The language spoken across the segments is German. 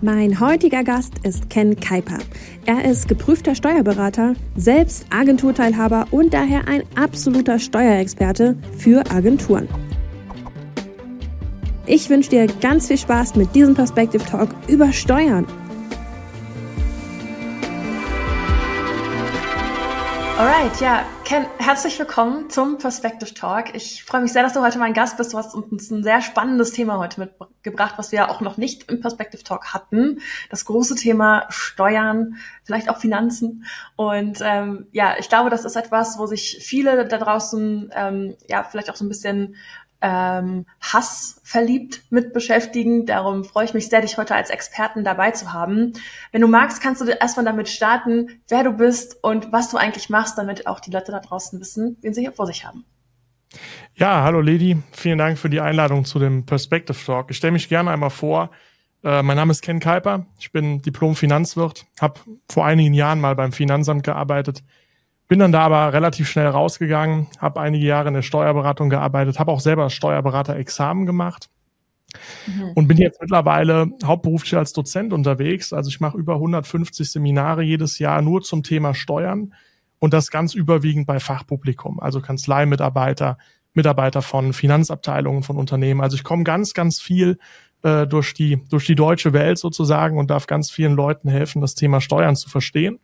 Mein heutiger Gast ist Ken Kuiper. Er ist geprüfter Steuerberater, selbst Agenturteilhaber und daher ein absoluter Steuerexperte für Agenturen. Ich wünsche dir ganz viel Spaß mit diesem Perspective Talk über Steuern. Alright, ja, Ken, herzlich willkommen zum Perspective Talk. Ich freue mich sehr, dass du heute mein Gast bist. Du hast uns ein sehr spannendes Thema heute mitgebracht, was wir auch noch nicht im Perspective Talk hatten. Das große Thema Steuern, vielleicht auch Finanzen. Und ähm, ja, ich glaube, das ist etwas, wo sich viele da draußen ähm, ja vielleicht auch so ein bisschen ähm, Hass verliebt mit beschäftigen. Darum freue ich mich sehr, dich heute als Experten dabei zu haben. Wenn du magst, kannst du erstmal damit starten, wer du bist und was du eigentlich machst, damit auch die Leute da draußen wissen, wen sie hier vor sich haben. Ja, hallo Lady, vielen Dank für die Einladung zu dem Perspective Talk. Ich stelle mich gerne einmal vor. Äh, mein Name ist Ken Kuiper, ich bin Diplom-Finanzwirt, habe vor einigen Jahren mal beim Finanzamt gearbeitet, bin dann da aber relativ schnell rausgegangen, habe einige Jahre in der Steuerberatung gearbeitet, habe auch selber Steuerberater-Examen gemacht mhm. und bin jetzt mittlerweile hauptberuflich als Dozent unterwegs. Also ich mache über 150 Seminare jedes Jahr nur zum Thema Steuern und das ganz überwiegend bei Fachpublikum, also Kanzleimitarbeiter, Mitarbeiter von Finanzabteilungen von Unternehmen. Also ich komme ganz, ganz viel äh, durch die durch die deutsche Welt sozusagen und darf ganz vielen Leuten helfen, das Thema Steuern zu verstehen.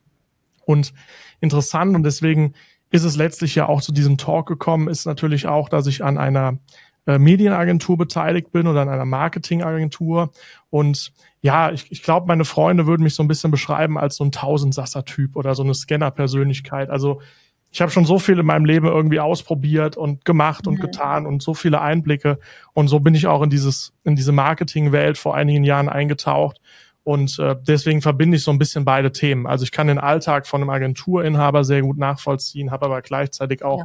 Und interessant und deswegen ist es letztlich ja auch zu diesem Talk gekommen, ist natürlich auch, dass ich an einer äh, Medienagentur beteiligt bin oder an einer Marketingagentur. Und ja, ich, ich glaube, meine Freunde würden mich so ein bisschen beschreiben als so ein Tausendsasser-Typ oder so eine Scanner-Persönlichkeit. Also ich habe schon so viel in meinem Leben irgendwie ausprobiert und gemacht und mhm. getan und so viele Einblicke. Und so bin ich auch in dieses, in diese Marketingwelt vor einigen Jahren eingetaucht und äh, deswegen verbinde ich so ein bisschen beide Themen. Also ich kann den Alltag von einem Agenturinhaber sehr gut nachvollziehen, habe aber gleichzeitig auch ja.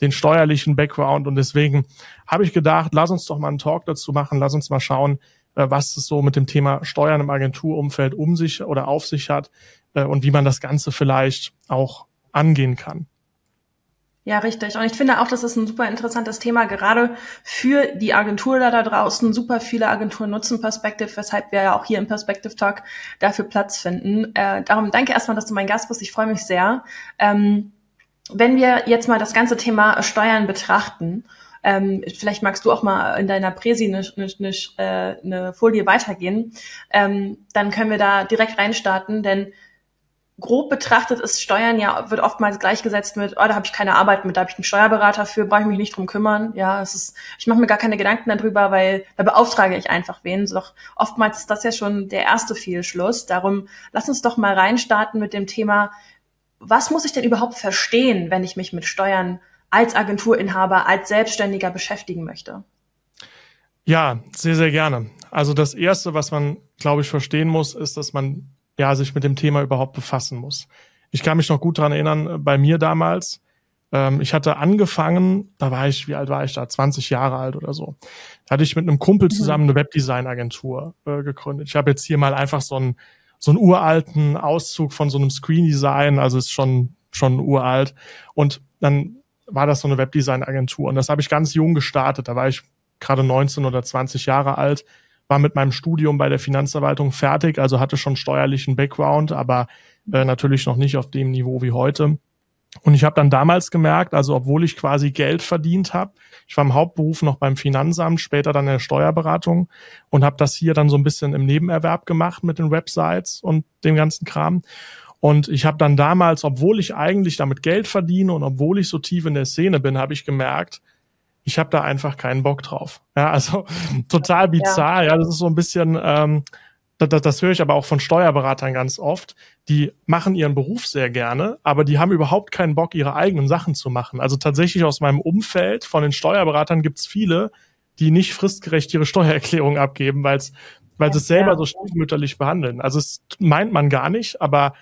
den steuerlichen Background. Und deswegen habe ich gedacht, lass uns doch mal einen Talk dazu machen, lass uns mal schauen, äh, was es so mit dem Thema Steuern im Agenturumfeld um sich oder auf sich hat äh, und wie man das Ganze vielleicht auch angehen kann. Ja, richtig. Und ich finde auch, das ist ein super interessantes Thema, gerade für die Agentur da, draußen. Super viele Agenturen nutzen Perspective, weshalb wir ja auch hier im Perspective Talk dafür Platz finden. Äh, darum danke erstmal, dass du mein Gast bist. Ich freue mich sehr. Ähm, wenn wir jetzt mal das ganze Thema Steuern betrachten, ähm, vielleicht magst du auch mal in deiner Präsi eine, eine, eine, eine Folie weitergehen, ähm, dann können wir da direkt reinstarten, denn grob betrachtet ist Steuern ja, wird oftmals gleichgesetzt mit, oh, da habe ich keine Arbeit mit, da habe ich einen Steuerberater für, brauche ich mich nicht drum kümmern. Ja, es ist, ich mache mir gar keine Gedanken darüber, weil da beauftrage ich einfach wen. Doch oftmals ist das ja schon der erste Fehlschluss. Darum lass uns doch mal reinstarten mit dem Thema, was muss ich denn überhaupt verstehen, wenn ich mich mit Steuern als Agenturinhaber, als Selbstständiger beschäftigen möchte? Ja, sehr, sehr gerne. Also das Erste, was man, glaube ich, verstehen muss, ist, dass man ja, sich mit dem Thema überhaupt befassen muss. Ich kann mich noch gut dran erinnern, äh, bei mir damals, ähm, ich hatte angefangen, da war ich, wie alt war ich da? 20 Jahre alt oder so. Da hatte ich mit einem Kumpel mhm. zusammen eine Webdesign-Agentur äh, gegründet. Ich habe jetzt hier mal einfach so einen, so einen uralten Auszug von so einem Screen-Design, also ist schon, schon uralt. Und dann war das so eine Webdesign-Agentur. Und das habe ich ganz jung gestartet. Da war ich gerade 19 oder 20 Jahre alt war mit meinem Studium bei der Finanzverwaltung fertig, also hatte schon steuerlichen Background, aber äh, natürlich noch nicht auf dem Niveau wie heute. Und ich habe dann damals gemerkt, also obwohl ich quasi Geld verdient habe, ich war im Hauptberuf noch beim Finanzamt, später dann in der Steuerberatung und habe das hier dann so ein bisschen im Nebenerwerb gemacht mit den Websites und dem ganzen Kram. Und ich habe dann damals, obwohl ich eigentlich damit Geld verdiene und obwohl ich so tief in der Szene bin, habe ich gemerkt, ich habe da einfach keinen Bock drauf. Ja, also total bizarr. Ja, ja das ist so ein bisschen, ähm, das, das höre ich aber auch von Steuerberatern ganz oft. Die machen ihren Beruf sehr gerne, aber die haben überhaupt keinen Bock, ihre eigenen Sachen zu machen. Also tatsächlich aus meinem Umfeld von den Steuerberatern gibt's viele, die nicht fristgerecht ihre Steuererklärung abgeben, weil es weil sie es selber so stiefmütterlich behandeln. Also es meint man gar nicht, aber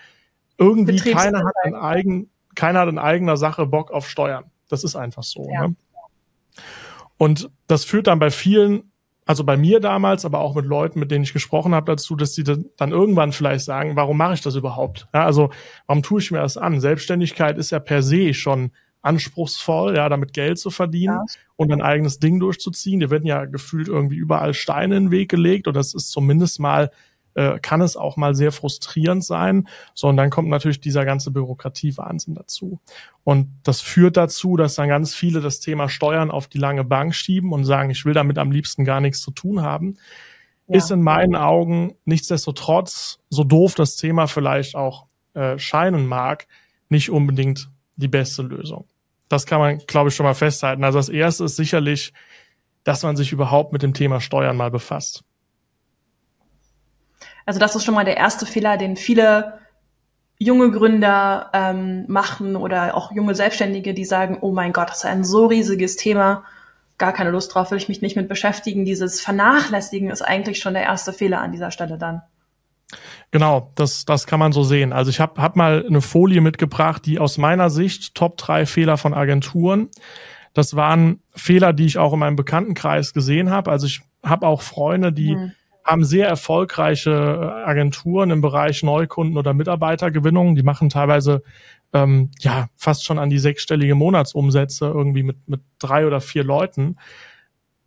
irgendwie keiner hat einen eigen, keiner hat in eigener Sache Bock auf Steuern. Das ist einfach so. Ja. Ne? Und das führt dann bei vielen, also bei mir damals, aber auch mit Leuten, mit denen ich gesprochen habe, dazu, dass sie dann irgendwann vielleicht sagen, warum mache ich das überhaupt? Ja, also warum tue ich mir das an? Selbstständigkeit ist ja per se schon anspruchsvoll, ja, damit Geld zu verdienen ja. und ein eigenes Ding durchzuziehen. Dir werden ja gefühlt irgendwie überall Steine in den Weg gelegt und das ist zumindest mal äh, kann es auch mal sehr frustrierend sein. So, und dann kommt natürlich dieser ganze Bürokratiewahnsinn dazu. Und das führt dazu, dass dann ganz viele das Thema Steuern auf die lange Bank schieben und sagen, ich will damit am liebsten gar nichts zu tun haben. Ja. Ist in meinen Augen nichtsdestotrotz, so doof das Thema vielleicht auch äh, scheinen mag, nicht unbedingt die beste Lösung. Das kann man, glaube ich, schon mal festhalten. Also das erste ist sicherlich, dass man sich überhaupt mit dem Thema Steuern mal befasst. Also das ist schon mal der erste Fehler, den viele junge Gründer ähm, machen oder auch junge Selbstständige, die sagen, oh mein Gott, das ist ein so riesiges Thema, gar keine Lust drauf, will ich mich nicht mit beschäftigen. Dieses Vernachlässigen ist eigentlich schon der erste Fehler an dieser Stelle dann. Genau, das, das kann man so sehen. Also ich habe hab mal eine Folie mitgebracht, die aus meiner Sicht Top drei Fehler von Agenturen. Das waren Fehler, die ich auch in meinem Bekanntenkreis gesehen habe. Also ich habe auch Freunde, die mhm haben sehr erfolgreiche äh, Agenturen im Bereich Neukunden oder Mitarbeitergewinnung. Die machen teilweise ähm, ja fast schon an die sechsstellige Monatsumsätze irgendwie mit, mit drei oder vier Leuten,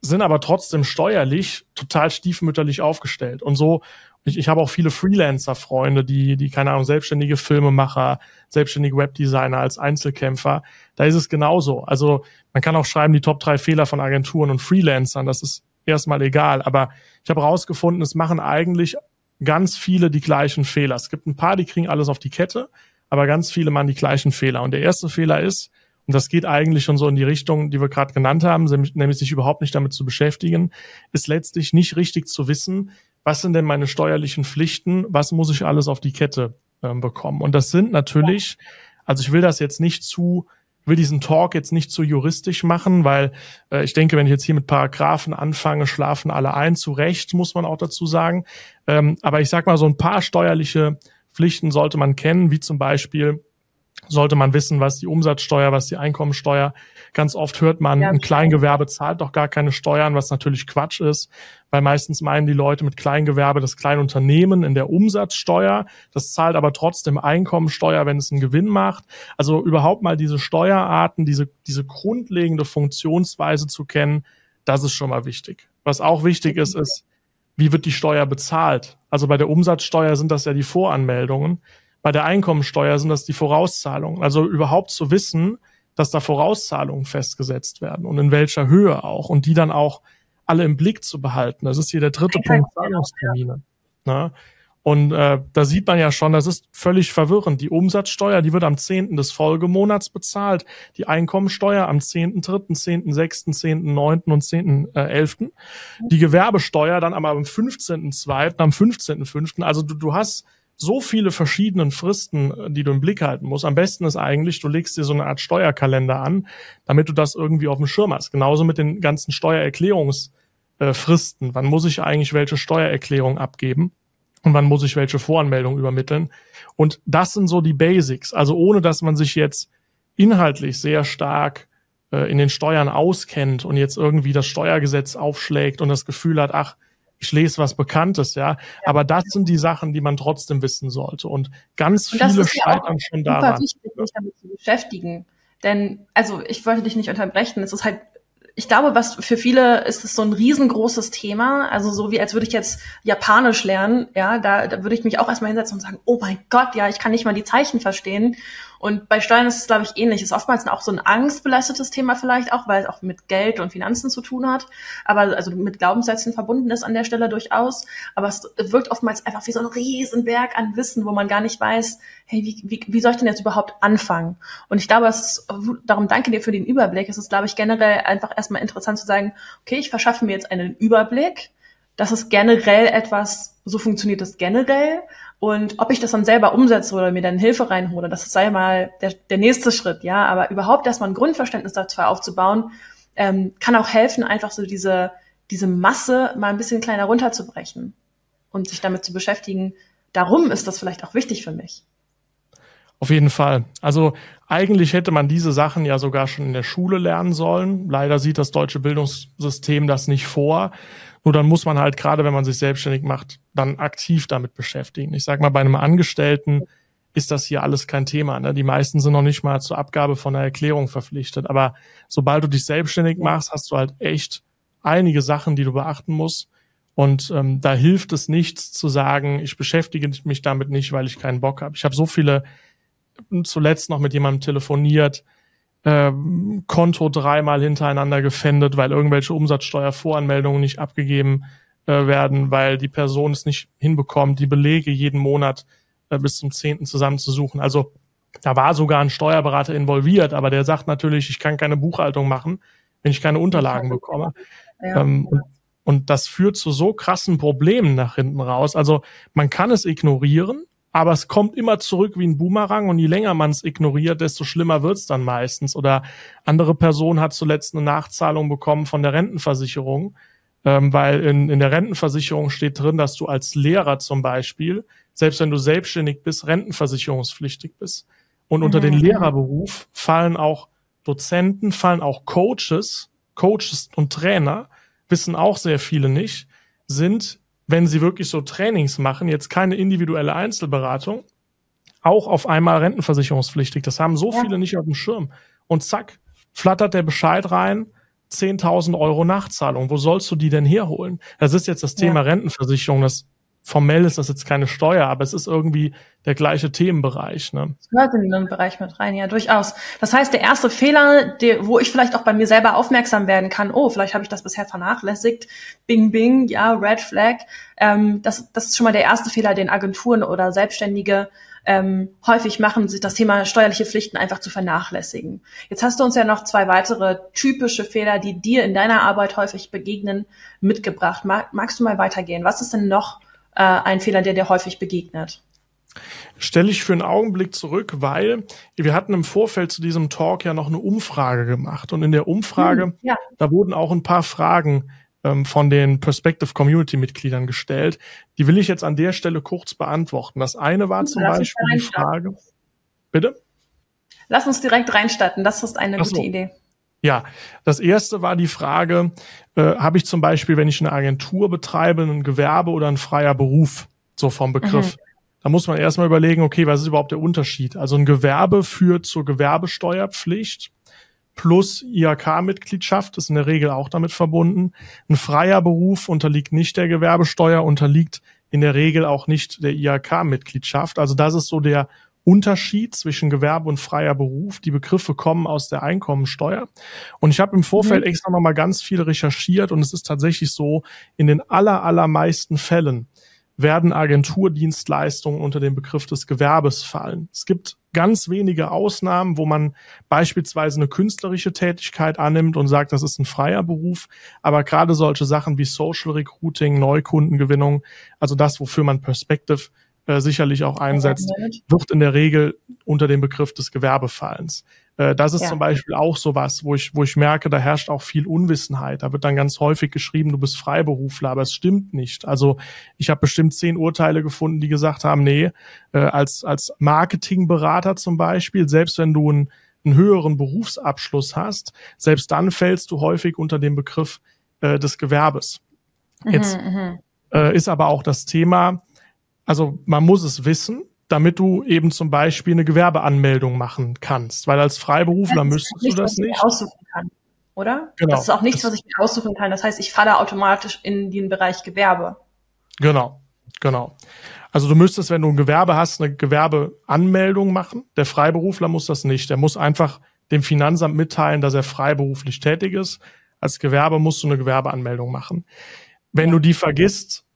sind aber trotzdem steuerlich total stiefmütterlich aufgestellt. Und so, ich, ich habe auch viele Freelancer-Freunde, die, die, keine Ahnung, selbstständige Filmemacher, selbstständige Webdesigner als Einzelkämpfer. Da ist es genauso. Also man kann auch schreiben, die Top drei Fehler von Agenturen und Freelancern. Das ist erstmal egal. Aber ich habe herausgefunden, es machen eigentlich ganz viele die gleichen Fehler. Es gibt ein paar, die kriegen alles auf die Kette, aber ganz viele machen die gleichen Fehler. Und der erste Fehler ist, und das geht eigentlich schon so in die Richtung, die wir gerade genannt haben, nämlich sich überhaupt nicht damit zu beschäftigen, ist letztlich nicht richtig zu wissen, was sind denn meine steuerlichen Pflichten, was muss ich alles auf die Kette äh, bekommen. Und das sind natürlich, also ich will das jetzt nicht zu will diesen Talk jetzt nicht zu juristisch machen, weil äh, ich denke, wenn ich jetzt hier mit Paragraphen anfange, schlafen alle ein. Zu Recht muss man auch dazu sagen. Ähm, aber ich sag mal, so ein paar steuerliche Pflichten sollte man kennen, wie zum Beispiel sollte man wissen, was die Umsatzsteuer, was die Einkommensteuer. Ganz oft hört man, ja, ein Kleingewerbe zahlt doch gar keine Steuern, was natürlich Quatsch ist, weil meistens meinen die Leute mit Kleingewerbe das Kleinunternehmen in der Umsatzsteuer. Das zahlt aber trotzdem Einkommensteuer, wenn es einen Gewinn macht. Also überhaupt mal diese Steuerarten, diese, diese grundlegende Funktionsweise zu kennen, das ist schon mal wichtig. Was auch wichtig ist, ist, wie wird die Steuer bezahlt? Also bei der Umsatzsteuer sind das ja die Voranmeldungen. Bei der Einkommensteuer sind das die Vorauszahlungen. Also überhaupt zu wissen, dass da Vorauszahlungen festgesetzt werden und in welcher Höhe auch und die dann auch alle im Blick zu behalten. Das ist hier der dritte Punkt, Zahlungstermine. Ne? Und äh, da sieht man ja schon, das ist völlig verwirrend. Die Umsatzsteuer, die wird am 10. des Folgemonats bezahlt. Die Einkommensteuer am 10.3., 10.6., 10.9. und 10.11. Die Gewerbesteuer dann aber am 15.2., am 15.5. Also du, du hast so viele verschiedenen Fristen, äh, die du im Blick halten musst. Am besten ist eigentlich, du legst dir so eine Art Steuerkalender an, damit du das irgendwie auf dem Schirm hast. Genauso mit den ganzen Steuererklärungsfristen. Wann muss ich eigentlich welche Steuererklärung abgeben? Und wann muss ich welche Voranmeldung übermitteln? Und das sind so die Basics. Also ohne, dass man sich jetzt inhaltlich sehr stark äh, in den Steuern auskennt und jetzt irgendwie das Steuergesetz aufschlägt und das Gefühl hat, ach, ich lese was Bekanntes, ja. ja. Aber das sind die Sachen, die man trotzdem wissen sollte. Und ganz und viele scheitern schon daran. Das ist wichtig, sich damit zu beschäftigen. Denn, also ich wollte dich nicht unterbrechen, es ist halt ich glaube, was für viele ist es so ein riesengroßes Thema. Also so wie als würde ich jetzt Japanisch lernen, ja, da, da würde ich mich auch erstmal hinsetzen und sagen, oh mein Gott, ja, ich kann nicht mal die Zeichen verstehen. Und bei Steuern ist es, glaube ich, ähnlich. Ist oftmals auch so ein angstbelastetes Thema vielleicht auch, weil es auch mit Geld und Finanzen zu tun hat. Aber also mit Glaubenssätzen verbunden ist an der Stelle durchaus. Aber es wirkt oftmals einfach wie so ein Riesenberg an Wissen, wo man gar nicht weiß, hey, wie, wie, wie soll ich denn jetzt überhaupt anfangen? Und ich glaube, es ist, darum danke dir für den Überblick. Es ist, glaube ich, generell einfach erstmal interessant zu sagen, okay, ich verschaffe mir jetzt einen Überblick. Das ist generell etwas, so funktioniert das generell. Und ob ich das dann selber umsetze oder mir dann Hilfe reinhole, das sei mal der, der nächste Schritt, ja. Aber überhaupt erstmal ein Grundverständnis dazu aufzubauen, ähm, kann auch helfen, einfach so diese, diese Masse mal ein bisschen kleiner runterzubrechen und sich damit zu beschäftigen. Darum ist das vielleicht auch wichtig für mich. Auf jeden Fall. Also eigentlich hätte man diese Sachen ja sogar schon in der Schule lernen sollen. Leider sieht das deutsche Bildungssystem das nicht vor. Nur dann muss man halt gerade, wenn man sich selbstständig macht, dann aktiv damit beschäftigen. Ich sage mal, bei einem Angestellten ist das hier alles kein Thema. Ne? Die meisten sind noch nicht mal zur Abgabe von einer Erklärung verpflichtet. Aber sobald du dich selbstständig machst, hast du halt echt einige Sachen, die du beachten musst. Und ähm, da hilft es nichts zu sagen, ich beschäftige mich damit nicht, weil ich keinen Bock habe. Ich habe so viele zuletzt noch mit jemandem telefoniert, äh, Konto dreimal hintereinander gefändet, weil irgendwelche Umsatzsteuervoranmeldungen nicht abgegeben äh, werden, weil die Person es nicht hinbekommt, die Belege jeden Monat äh, bis zum zehnten zusammenzusuchen. Also da war sogar ein Steuerberater involviert, aber der sagt natürlich, ich kann keine Buchhaltung machen, wenn ich keine Unterlagen bekomme. Ja. Ähm, und, und das führt zu so krassen Problemen nach hinten raus. Also man kann es ignorieren, aber es kommt immer zurück wie ein Boomerang und je länger man es ignoriert, desto schlimmer wird's dann meistens. Oder andere Person hat zuletzt eine Nachzahlung bekommen von der Rentenversicherung, ähm, weil in, in der Rentenversicherung steht drin, dass du als Lehrer zum Beispiel, selbst wenn du selbstständig bist, rentenversicherungspflichtig bist. Und unter den mhm. Lehrerberuf fallen auch Dozenten, fallen auch Coaches, Coaches und Trainer, wissen auch sehr viele nicht, sind wenn sie wirklich so Trainings machen, jetzt keine individuelle Einzelberatung, auch auf einmal rentenversicherungspflichtig. Das haben so ja. viele nicht auf dem Schirm. Und zack, flattert der Bescheid rein, 10.000 Euro Nachzahlung. Wo sollst du die denn herholen? Das ist jetzt das Thema ja. Rentenversicherung. Das formell ist das jetzt keine Steuer, aber es ist irgendwie der gleiche Themenbereich. Ne? Das gehört in den Bereich mit rein, ja, durchaus. Das heißt, der erste Fehler, der, wo ich vielleicht auch bei mir selber aufmerksam werden kann, oh, vielleicht habe ich das bisher vernachlässigt, bing, bing, ja, Red Flag, ähm, das, das ist schon mal der erste Fehler, den Agenturen oder Selbstständige ähm, häufig machen, sich das Thema steuerliche Pflichten einfach zu vernachlässigen. Jetzt hast du uns ja noch zwei weitere typische Fehler, die dir in deiner Arbeit häufig begegnen, mitgebracht. Mag, magst du mal weitergehen? Was ist denn noch äh, ein Fehler, der dir häufig begegnet? Stelle ich für einen Augenblick zurück, weil wir hatten im Vorfeld zu diesem Talk ja noch eine Umfrage gemacht und in der Umfrage, hm, ja. da wurden auch ein paar Fragen ähm, von den Perspective Community Mitgliedern gestellt. Die will ich jetzt an der Stelle kurz beantworten. Das eine war zum Lass Beispiel die Frage. Bitte? Lass uns direkt reinstarten. Das ist eine so. gute Idee. Ja, das erste war die Frage, äh, habe ich zum Beispiel, wenn ich eine Agentur betreibe, ein Gewerbe oder ein freier Beruf, so vom Begriff. Mhm. Da muss man erstmal überlegen, okay, was ist überhaupt der Unterschied? Also ein Gewerbe führt zur Gewerbesteuerpflicht plus IHK-Mitgliedschaft ist in der Regel auch damit verbunden. Ein freier Beruf unterliegt nicht der Gewerbesteuer, unterliegt in der Regel auch nicht der IHK-Mitgliedschaft. Also das ist so der Unterschied zwischen Gewerbe und freier Beruf. Die Begriffe kommen aus der Einkommensteuer. Und ich habe im Vorfeld mhm. extra nochmal ganz viel recherchiert und es ist tatsächlich so, in den aller, allermeisten Fällen werden Agenturdienstleistungen unter den Begriff des Gewerbes fallen. Es gibt ganz wenige Ausnahmen, wo man beispielsweise eine künstlerische Tätigkeit annimmt und sagt, das ist ein freier Beruf. Aber gerade solche Sachen wie Social Recruiting, Neukundengewinnung, also das, wofür man Perspective äh, sicherlich auch einsetzt, wird in der Regel unter dem Begriff des Gewerbefallens. Äh, das ist ja. zum Beispiel auch sowas, wo ich, wo ich merke, da herrscht auch viel Unwissenheit. Da wird dann ganz häufig geschrieben, du bist Freiberufler, aber es stimmt nicht. Also ich habe bestimmt zehn Urteile gefunden, die gesagt haben, nee, äh, als, als Marketingberater zum Beispiel, selbst wenn du einen, einen höheren Berufsabschluss hast, selbst dann fällst du häufig unter den Begriff äh, des Gewerbes. Mhm, Jetzt mhm, äh, ist aber auch das Thema, also man muss es wissen, damit du eben zum Beispiel eine Gewerbeanmeldung machen kannst. Weil als Freiberufler müsstest nicht, du das nicht. Aussuchen kann, oder? Genau. Das ist auch nichts, was ich mir aussuchen kann. Das heißt, ich falle automatisch in den Bereich Gewerbe. Genau, genau. Also du müsstest, wenn du ein Gewerbe hast, eine Gewerbeanmeldung machen. Der Freiberufler muss das nicht. Der muss einfach dem Finanzamt mitteilen, dass er freiberuflich tätig ist. Als Gewerbe musst du eine Gewerbeanmeldung machen. Wenn ja. du die vergisst,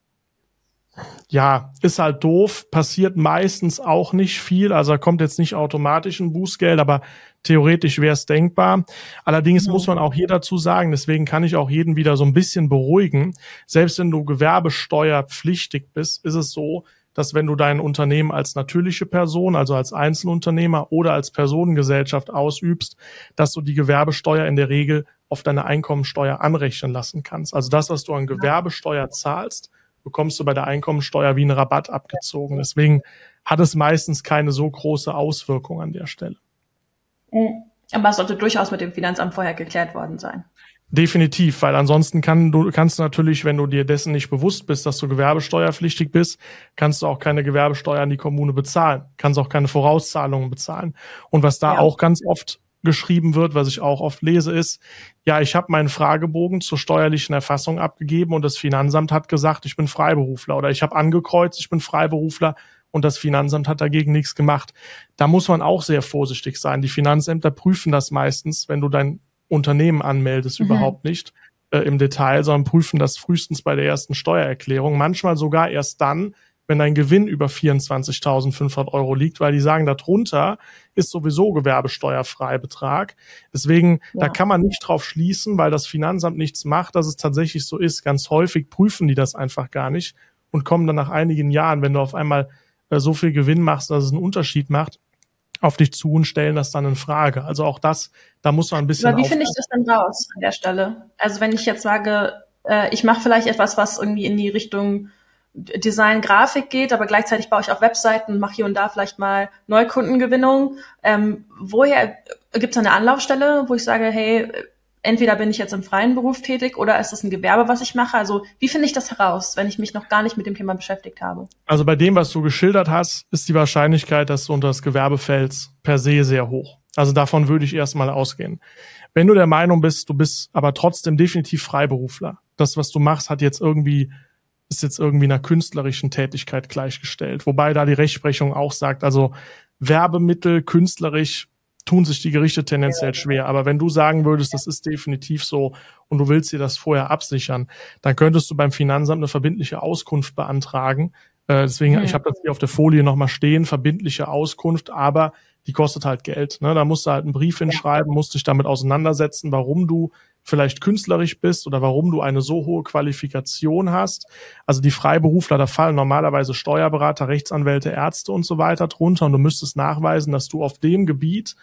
ja, ist halt doof, passiert meistens auch nicht viel, also da kommt jetzt nicht automatisch ein Bußgeld, aber theoretisch wäre es denkbar. Allerdings ja. muss man auch hier dazu sagen, deswegen kann ich auch jeden wieder so ein bisschen beruhigen, selbst wenn du gewerbesteuerpflichtig bist, ist es so, dass wenn du dein Unternehmen als natürliche Person, also als Einzelunternehmer oder als Personengesellschaft ausübst, dass du die Gewerbesteuer in der Regel auf deine Einkommensteuer anrechnen lassen kannst. Also das, was du an Gewerbesteuer zahlst, bekommst du bei der Einkommensteuer wie einen Rabatt abgezogen. Deswegen hat es meistens keine so große Auswirkung an der Stelle. Mhm. Aber es sollte durchaus mit dem Finanzamt vorher geklärt worden sein. Definitiv, weil ansonsten kann du, kannst du natürlich, wenn du dir dessen nicht bewusst bist, dass du gewerbesteuerpflichtig bist, kannst du auch keine Gewerbesteuer an die Kommune bezahlen, kannst auch keine Vorauszahlungen bezahlen. Und was da ja. auch ganz oft geschrieben wird, was ich auch oft lese, ist, ja, ich habe meinen Fragebogen zur steuerlichen Erfassung abgegeben und das Finanzamt hat gesagt, ich bin Freiberufler oder ich habe angekreuzt, ich bin Freiberufler und das Finanzamt hat dagegen nichts gemacht. Da muss man auch sehr vorsichtig sein. Die Finanzämter prüfen das meistens, wenn du dein Unternehmen anmeldest, mhm. überhaupt nicht äh, im Detail, sondern prüfen das frühestens bei der ersten Steuererklärung. Manchmal sogar erst dann, wenn dein Gewinn über 24.500 Euro liegt, weil die sagen, darunter ist sowieso gewerbesteuerfrei Betrag. Deswegen, ja. da kann man nicht drauf schließen, weil das Finanzamt nichts macht, dass es tatsächlich so ist. Ganz häufig prüfen die das einfach gar nicht und kommen dann nach einigen Jahren, wenn du auf einmal äh, so viel Gewinn machst, dass es einen Unterschied macht, auf dich zu und stellen das dann in Frage. Also auch das, da muss man ein bisschen. Aber wie finde ich das denn raus an der Stelle? Also wenn ich jetzt sage, äh, ich mache vielleicht etwas, was irgendwie in die Richtung Design, Grafik geht, aber gleichzeitig baue ich auch Webseiten, mache hier und da vielleicht mal Neukundengewinnung. Ähm, woher gibt es eine Anlaufstelle, wo ich sage, hey, entweder bin ich jetzt im freien Beruf tätig oder ist es ein Gewerbe, was ich mache? Also wie finde ich das heraus, wenn ich mich noch gar nicht mit dem Thema beschäftigt habe? Also bei dem, was du geschildert hast, ist die Wahrscheinlichkeit, dass du unter das Gewerbe fällst, per se sehr hoch. Also davon würde ich erstmal ausgehen. Wenn du der Meinung bist, du bist aber trotzdem definitiv Freiberufler, das, was du machst, hat jetzt irgendwie ist jetzt irgendwie einer künstlerischen Tätigkeit gleichgestellt. Wobei da die Rechtsprechung auch sagt, also Werbemittel künstlerisch tun sich die Gerichte tendenziell schwer. Aber wenn du sagen würdest, das ist definitiv so und du willst dir das vorher absichern, dann könntest du beim Finanzamt eine verbindliche Auskunft beantragen. Äh, deswegen, ich habe das hier auf der Folie nochmal stehen, verbindliche Auskunft, aber die kostet halt Geld. Ne? Da musst du halt einen Brief hinschreiben, musst dich damit auseinandersetzen, warum du vielleicht künstlerisch bist oder warum du eine so hohe Qualifikation hast. Also die Freiberufler, da fallen normalerweise Steuerberater, Rechtsanwälte, Ärzte und so weiter drunter und du müsstest nachweisen, dass du auf dem Gebiet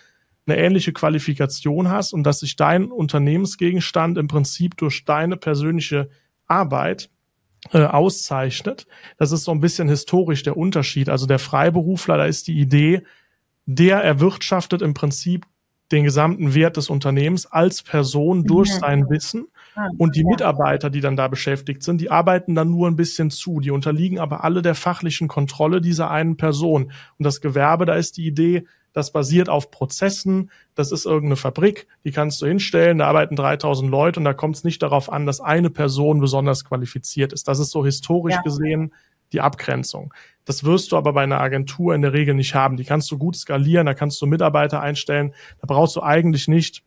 eine ähnliche Qualifikation hast und dass sich dein Unternehmensgegenstand im Prinzip durch deine persönliche Arbeit äh, auszeichnet. Das ist so ein bisschen historisch der Unterschied. Also der Freiberufler, da ist die Idee, der erwirtschaftet im Prinzip den gesamten Wert des Unternehmens als Person durch sein Wissen. Ah, und die Mitarbeiter, die dann da beschäftigt sind, die arbeiten dann nur ein bisschen zu. Die unterliegen aber alle der fachlichen Kontrolle dieser einen Person. Und das Gewerbe, da ist die Idee, das basiert auf Prozessen. Das ist irgendeine Fabrik, die kannst du hinstellen. Da arbeiten 3000 Leute und da kommt es nicht darauf an, dass eine Person besonders qualifiziert ist. Das ist so historisch ja. gesehen die Abgrenzung. Das wirst du aber bei einer Agentur in der Regel nicht haben. Die kannst du gut skalieren, da kannst du Mitarbeiter einstellen. Da brauchst du eigentlich nicht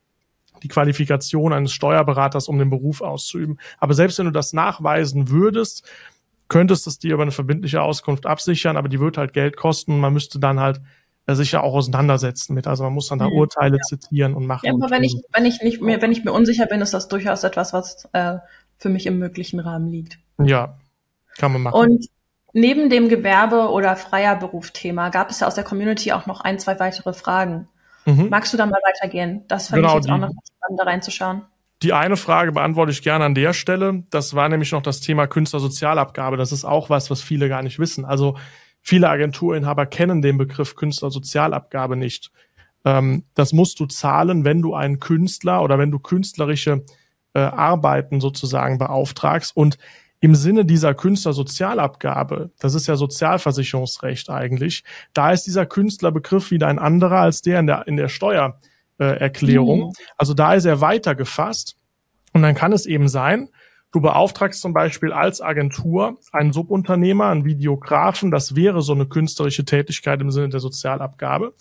die Qualifikation eines Steuerberaters, um den Beruf auszuüben. Aber selbst wenn du das nachweisen würdest, könntest es dir über eine verbindliche Auskunft absichern, aber die wird halt Geld kosten. Man müsste dann halt äh, sich ja auch auseinandersetzen mit. Also man muss dann da mhm. Urteile ja. zitieren und machen. Ja, aber wenn ich, wenn ich nicht mehr, wenn ich mir unsicher bin, ist das durchaus etwas, was äh, für mich im möglichen Rahmen liegt. Ja, kann man machen. Und Neben dem Gewerbe- oder freier Berufsthema gab es ja aus der Community auch noch ein, zwei weitere Fragen. Mhm. Magst du da mal weitergehen? Das fand genau, ich jetzt die, auch noch spannend, da reinzuschauen. Die eine Frage beantworte ich gerne an der Stelle. Das war nämlich noch das Thema Künstlersozialabgabe. Das ist auch was, was viele gar nicht wissen. Also viele Agenturinhaber kennen den Begriff Künstlersozialabgabe nicht. Ähm, das musst du zahlen, wenn du einen Künstler oder wenn du künstlerische äh, Arbeiten sozusagen beauftragst. Und im Sinne dieser Künstlersozialabgabe, das ist ja Sozialversicherungsrecht eigentlich, da ist dieser Künstlerbegriff wieder ein anderer als der in der, in der Steuererklärung. Mhm. Also da ist er weiter gefasst. Und dann kann es eben sein, du beauftragst zum Beispiel als Agentur einen Subunternehmer, einen Videografen, das wäre so eine künstlerische Tätigkeit im Sinne der Sozialabgabe.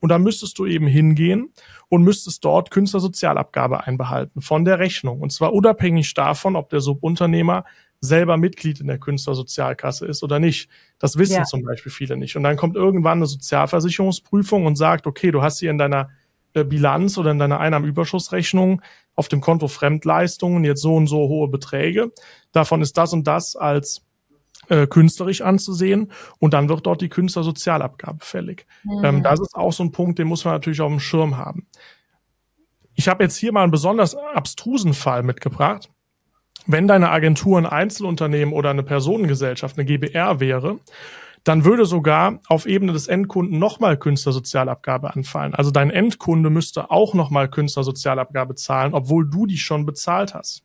Und da müsstest du eben hingehen und müsstest dort Künstlersozialabgabe einbehalten von der Rechnung. Und zwar unabhängig davon, ob der Subunternehmer selber Mitglied in der Künstlersozialkasse ist oder nicht. Das wissen ja. zum Beispiel viele nicht. Und dann kommt irgendwann eine Sozialversicherungsprüfung und sagt, okay, du hast hier in deiner äh, Bilanz oder in deiner Einnahmenüberschussrechnung auf dem Konto Fremdleistungen jetzt so und so hohe Beträge. Davon ist das und das als äh, künstlerisch anzusehen und dann wird dort die Künstlersozialabgabe fällig. Mhm. Ähm, das ist auch so ein Punkt, den muss man natürlich auf dem Schirm haben. Ich habe jetzt hier mal einen besonders abstrusen Fall mitgebracht wenn deine Agentur ein Einzelunternehmen oder eine Personengesellschaft, eine GBR wäre, dann würde sogar auf Ebene des Endkunden nochmal Künstlersozialabgabe anfallen. Also dein Endkunde müsste auch nochmal Künstlersozialabgabe zahlen, obwohl du die schon bezahlt hast.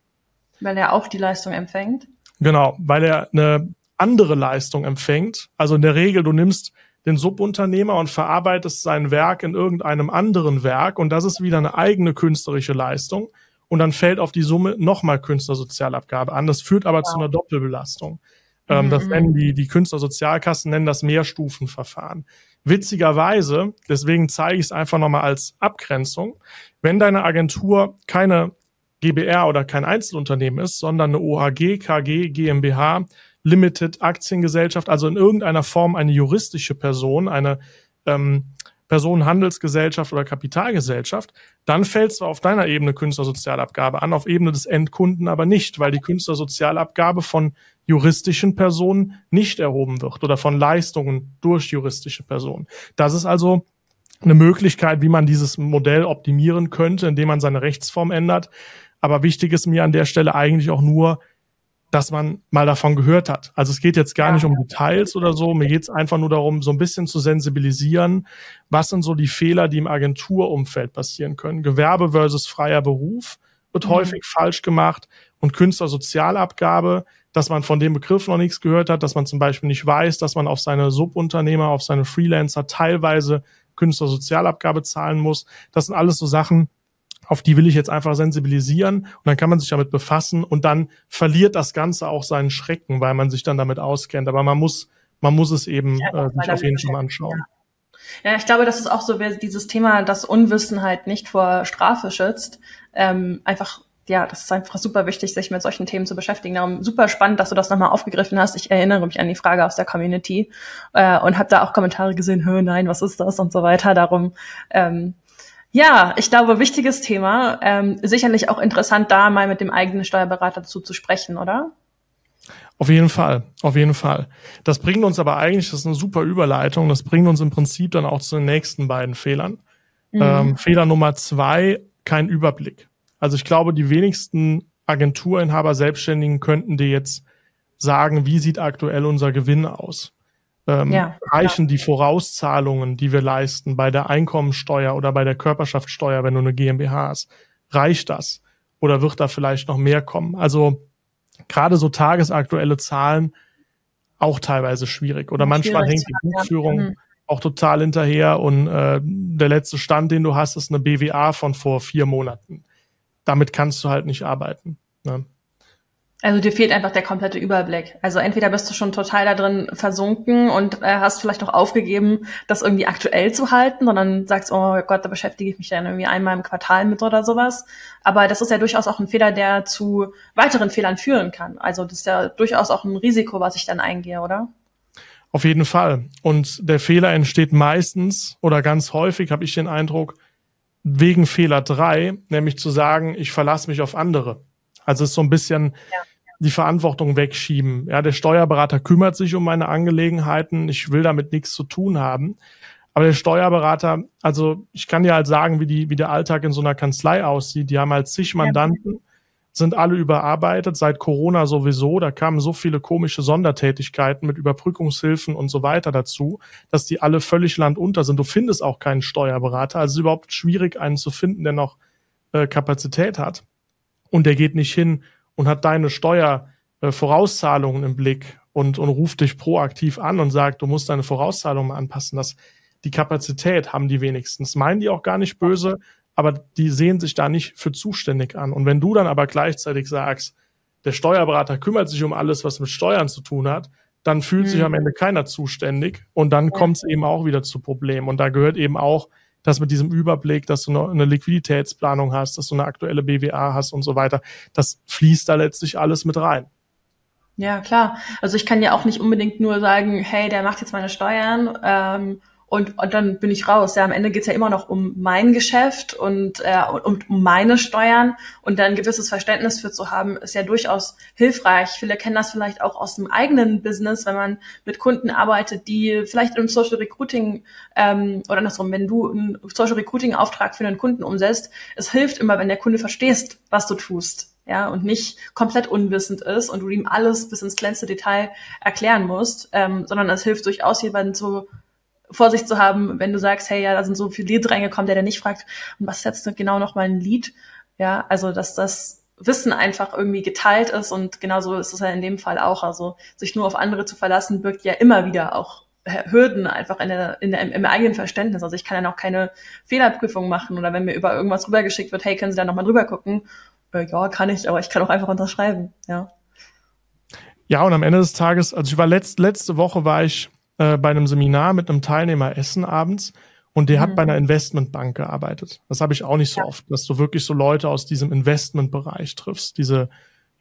Weil er auch die Leistung empfängt? Genau, weil er eine andere Leistung empfängt. Also in der Regel, du nimmst den Subunternehmer und verarbeitest sein Werk in irgendeinem anderen Werk und das ist wieder eine eigene künstlerische Leistung und dann fällt auf die Summe nochmal Künstlersozialabgabe an. Das führt aber wow. zu einer Doppelbelastung. Ähm, mhm. Das nennen die, die Künstlersozialkassen nennen das Mehrstufenverfahren. Witzigerweise, deswegen zeige ich es einfach nochmal als Abgrenzung, wenn deine Agentur keine GBR oder kein Einzelunternehmen ist, sondern eine OHG, KG, GmbH, Limited, Aktiengesellschaft, also in irgendeiner Form eine juristische Person, eine ähm, Personenhandelsgesellschaft oder Kapitalgesellschaft, dann fällt zwar auf deiner Ebene Künstlersozialabgabe an, auf Ebene des Endkunden aber nicht, weil die Künstlersozialabgabe von juristischen Personen nicht erhoben wird oder von Leistungen durch juristische Personen. Das ist also eine Möglichkeit, wie man dieses Modell optimieren könnte, indem man seine Rechtsform ändert. Aber wichtig ist mir an der Stelle eigentlich auch nur, dass man mal davon gehört hat. Also es geht jetzt gar nicht um Details oder so. Mir geht es einfach nur darum, so ein bisschen zu sensibilisieren, was sind so die Fehler, die im Agenturumfeld passieren können. Gewerbe versus freier Beruf wird mhm. häufig falsch gemacht und Künstlersozialabgabe, dass man von dem Begriff noch nichts gehört hat, dass man zum Beispiel nicht weiß, dass man auf seine Subunternehmer, auf seine Freelancer teilweise Künstlersozialabgabe zahlen muss. Das sind alles so Sachen, auf die will ich jetzt einfach sensibilisieren und dann kann man sich damit befassen und dann verliert das Ganze auch seinen Schrecken, weil man sich dann damit auskennt. Aber man muss, man muss es eben ja, äh, sich auf jeden Fall anschauen. Ja. ja. ich glaube, das ist auch so, dieses Thema, das Unwissen halt nicht vor Strafe schützt, ähm, einfach ja, das ist einfach super wichtig, sich mit solchen Themen zu beschäftigen. Darum super spannend, dass du das nochmal aufgegriffen hast. Ich erinnere mich an die Frage aus der Community äh, und habe da auch Kommentare gesehen, nein, was ist das und so weiter. Darum ähm, ja, ich glaube, wichtiges Thema. Ähm, sicherlich auch interessant, da mal mit dem eigenen Steuerberater dazu zu sprechen, oder? Auf jeden Fall, auf jeden Fall. Das bringt uns aber eigentlich, das ist eine super Überleitung, das bringt uns im Prinzip dann auch zu den nächsten beiden Fehlern. Mhm. Ähm, Fehler Nummer zwei, kein Überblick. Also ich glaube, die wenigsten Agenturinhaber, Selbstständigen könnten dir jetzt sagen, wie sieht aktuell unser Gewinn aus? Ähm, ja, reichen ja. die Vorauszahlungen, die wir leisten bei der Einkommensteuer oder bei der Körperschaftssteuer, wenn du eine GmbH hast, reicht das? Oder wird da vielleicht noch mehr kommen? Also gerade so tagesaktuelle Zahlen auch teilweise schwierig. Oder manchmal hängt die Buchführung ja. Mhm. auch total hinterher und äh, der letzte Stand, den du hast, ist eine BWA von vor vier Monaten. Damit kannst du halt nicht arbeiten. Ne? Also dir fehlt einfach der komplette Überblick. Also entweder bist du schon total da drin versunken und äh, hast vielleicht auch aufgegeben, das irgendwie aktuell zu halten, sondern sagst, oh Gott, da beschäftige ich mich dann irgendwie einmal im Quartal mit oder sowas. Aber das ist ja durchaus auch ein Fehler, der zu weiteren Fehlern führen kann. Also das ist ja durchaus auch ein Risiko, was ich dann eingehe, oder? Auf jeden Fall. Und der Fehler entsteht meistens oder ganz häufig, habe ich den Eindruck, wegen Fehler drei, nämlich zu sagen, ich verlasse mich auf andere. Also es ist so ein bisschen, ja die Verantwortung wegschieben. Ja, der Steuerberater kümmert sich um meine Angelegenheiten. Ich will damit nichts zu tun haben. Aber der Steuerberater, also ich kann dir halt sagen, wie die, wie der Alltag in so einer Kanzlei aussieht. Die haben halt zig Mandanten, sind alle überarbeitet, seit Corona sowieso. Da kamen so viele komische Sondertätigkeiten mit Überbrückungshilfen und so weiter dazu, dass die alle völlig landunter sind. Du findest auch keinen Steuerberater. Also es ist überhaupt schwierig, einen zu finden, der noch äh, Kapazität hat. Und der geht nicht hin und hat deine Steuervorauszahlungen im Blick und, und ruft dich proaktiv an und sagt, du musst deine Vorauszahlungen anpassen. Das, die Kapazität haben die wenigstens. Meinen die auch gar nicht böse, aber die sehen sich da nicht für zuständig an. Und wenn du dann aber gleichzeitig sagst, der Steuerberater kümmert sich um alles, was mit Steuern zu tun hat, dann fühlt mhm. sich am Ende keiner zuständig und dann ja. kommt es eben auch wieder zu Problemen. Und da gehört eben auch dass mit diesem Überblick, dass du eine Liquiditätsplanung hast, dass du eine aktuelle BWA hast und so weiter, das fließt da letztlich alles mit rein. Ja, klar. Also ich kann ja auch nicht unbedingt nur sagen, hey, der macht jetzt meine Steuern ähm, und, und dann bin ich raus. Ja, am Ende geht's ja immer noch um mein Geschäft und äh, um, um meine Steuern und dann ein gewisses Verständnis für zu haben, ist ja durchaus hilfreich. Viele kennen das vielleicht auch aus dem eigenen Business, wenn man mit Kunden arbeitet, die vielleicht im Social Recruiting ähm, oder andersrum, wenn du einen Social Recruiting Auftrag für einen Kunden umsetzt, es hilft immer, wenn der Kunde verstehst, was du tust ja, und nicht komplett unwissend ist und du ihm alles bis ins kleinste Detail erklären musst, ähm, sondern es hilft durchaus jemanden zu Vorsicht zu haben, wenn du sagst, hey, ja, da sind so viele Leads reingekommen, der der nicht fragt, und was setzt du genau noch mal ein Lied? Ja, also, dass das Wissen einfach irgendwie geteilt ist und genauso ist es ja in dem Fall auch. Also, sich nur auf andere zu verlassen, birgt ja immer wieder auch Hürden einfach in der, in der, im eigenen Verständnis. Also ich kann dann auch keine Fehlerprüfung machen oder wenn mir über irgendwas rübergeschickt wird, hey, können Sie da nochmal drüber gucken? Äh, ja, kann ich, aber ich kann auch einfach unterschreiben, ja. Ja, und am Ende des Tages, also ich war letzt, letzte Woche war ich äh, bei einem Seminar mit einem Teilnehmer essen abends und der mhm. hat bei einer Investmentbank gearbeitet. Das habe ich auch nicht so ja. oft, dass du wirklich so Leute aus diesem Investmentbereich triffst, diese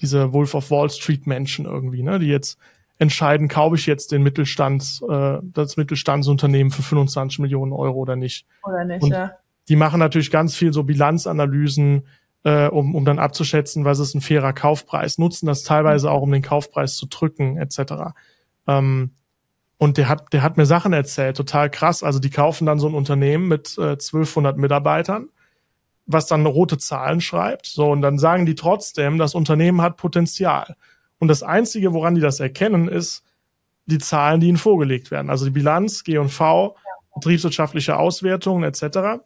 diese Wolf of Wall Street Menschen irgendwie, ne, die jetzt entscheiden, kaufe ich jetzt den Mittelstands, äh, das Mittelstandsunternehmen für 25 Millionen Euro oder nicht. Oder nicht, und ja. Die machen natürlich ganz viel so Bilanzanalysen, äh, um, um dann abzuschätzen, was ist ein fairer Kaufpreis, nutzen das teilweise mhm. auch, um den Kaufpreis zu drücken, etc. Ähm, und der hat, der hat mir Sachen erzählt, total krass. Also die kaufen dann so ein Unternehmen mit äh, 1200 Mitarbeitern, was dann rote Zahlen schreibt. So, und dann sagen die trotzdem, das Unternehmen hat Potenzial. Und das Einzige, woran die das erkennen, ist die Zahlen, die ihnen vorgelegt werden. Also die Bilanz, G&V, betriebswirtschaftliche Auswertungen etc.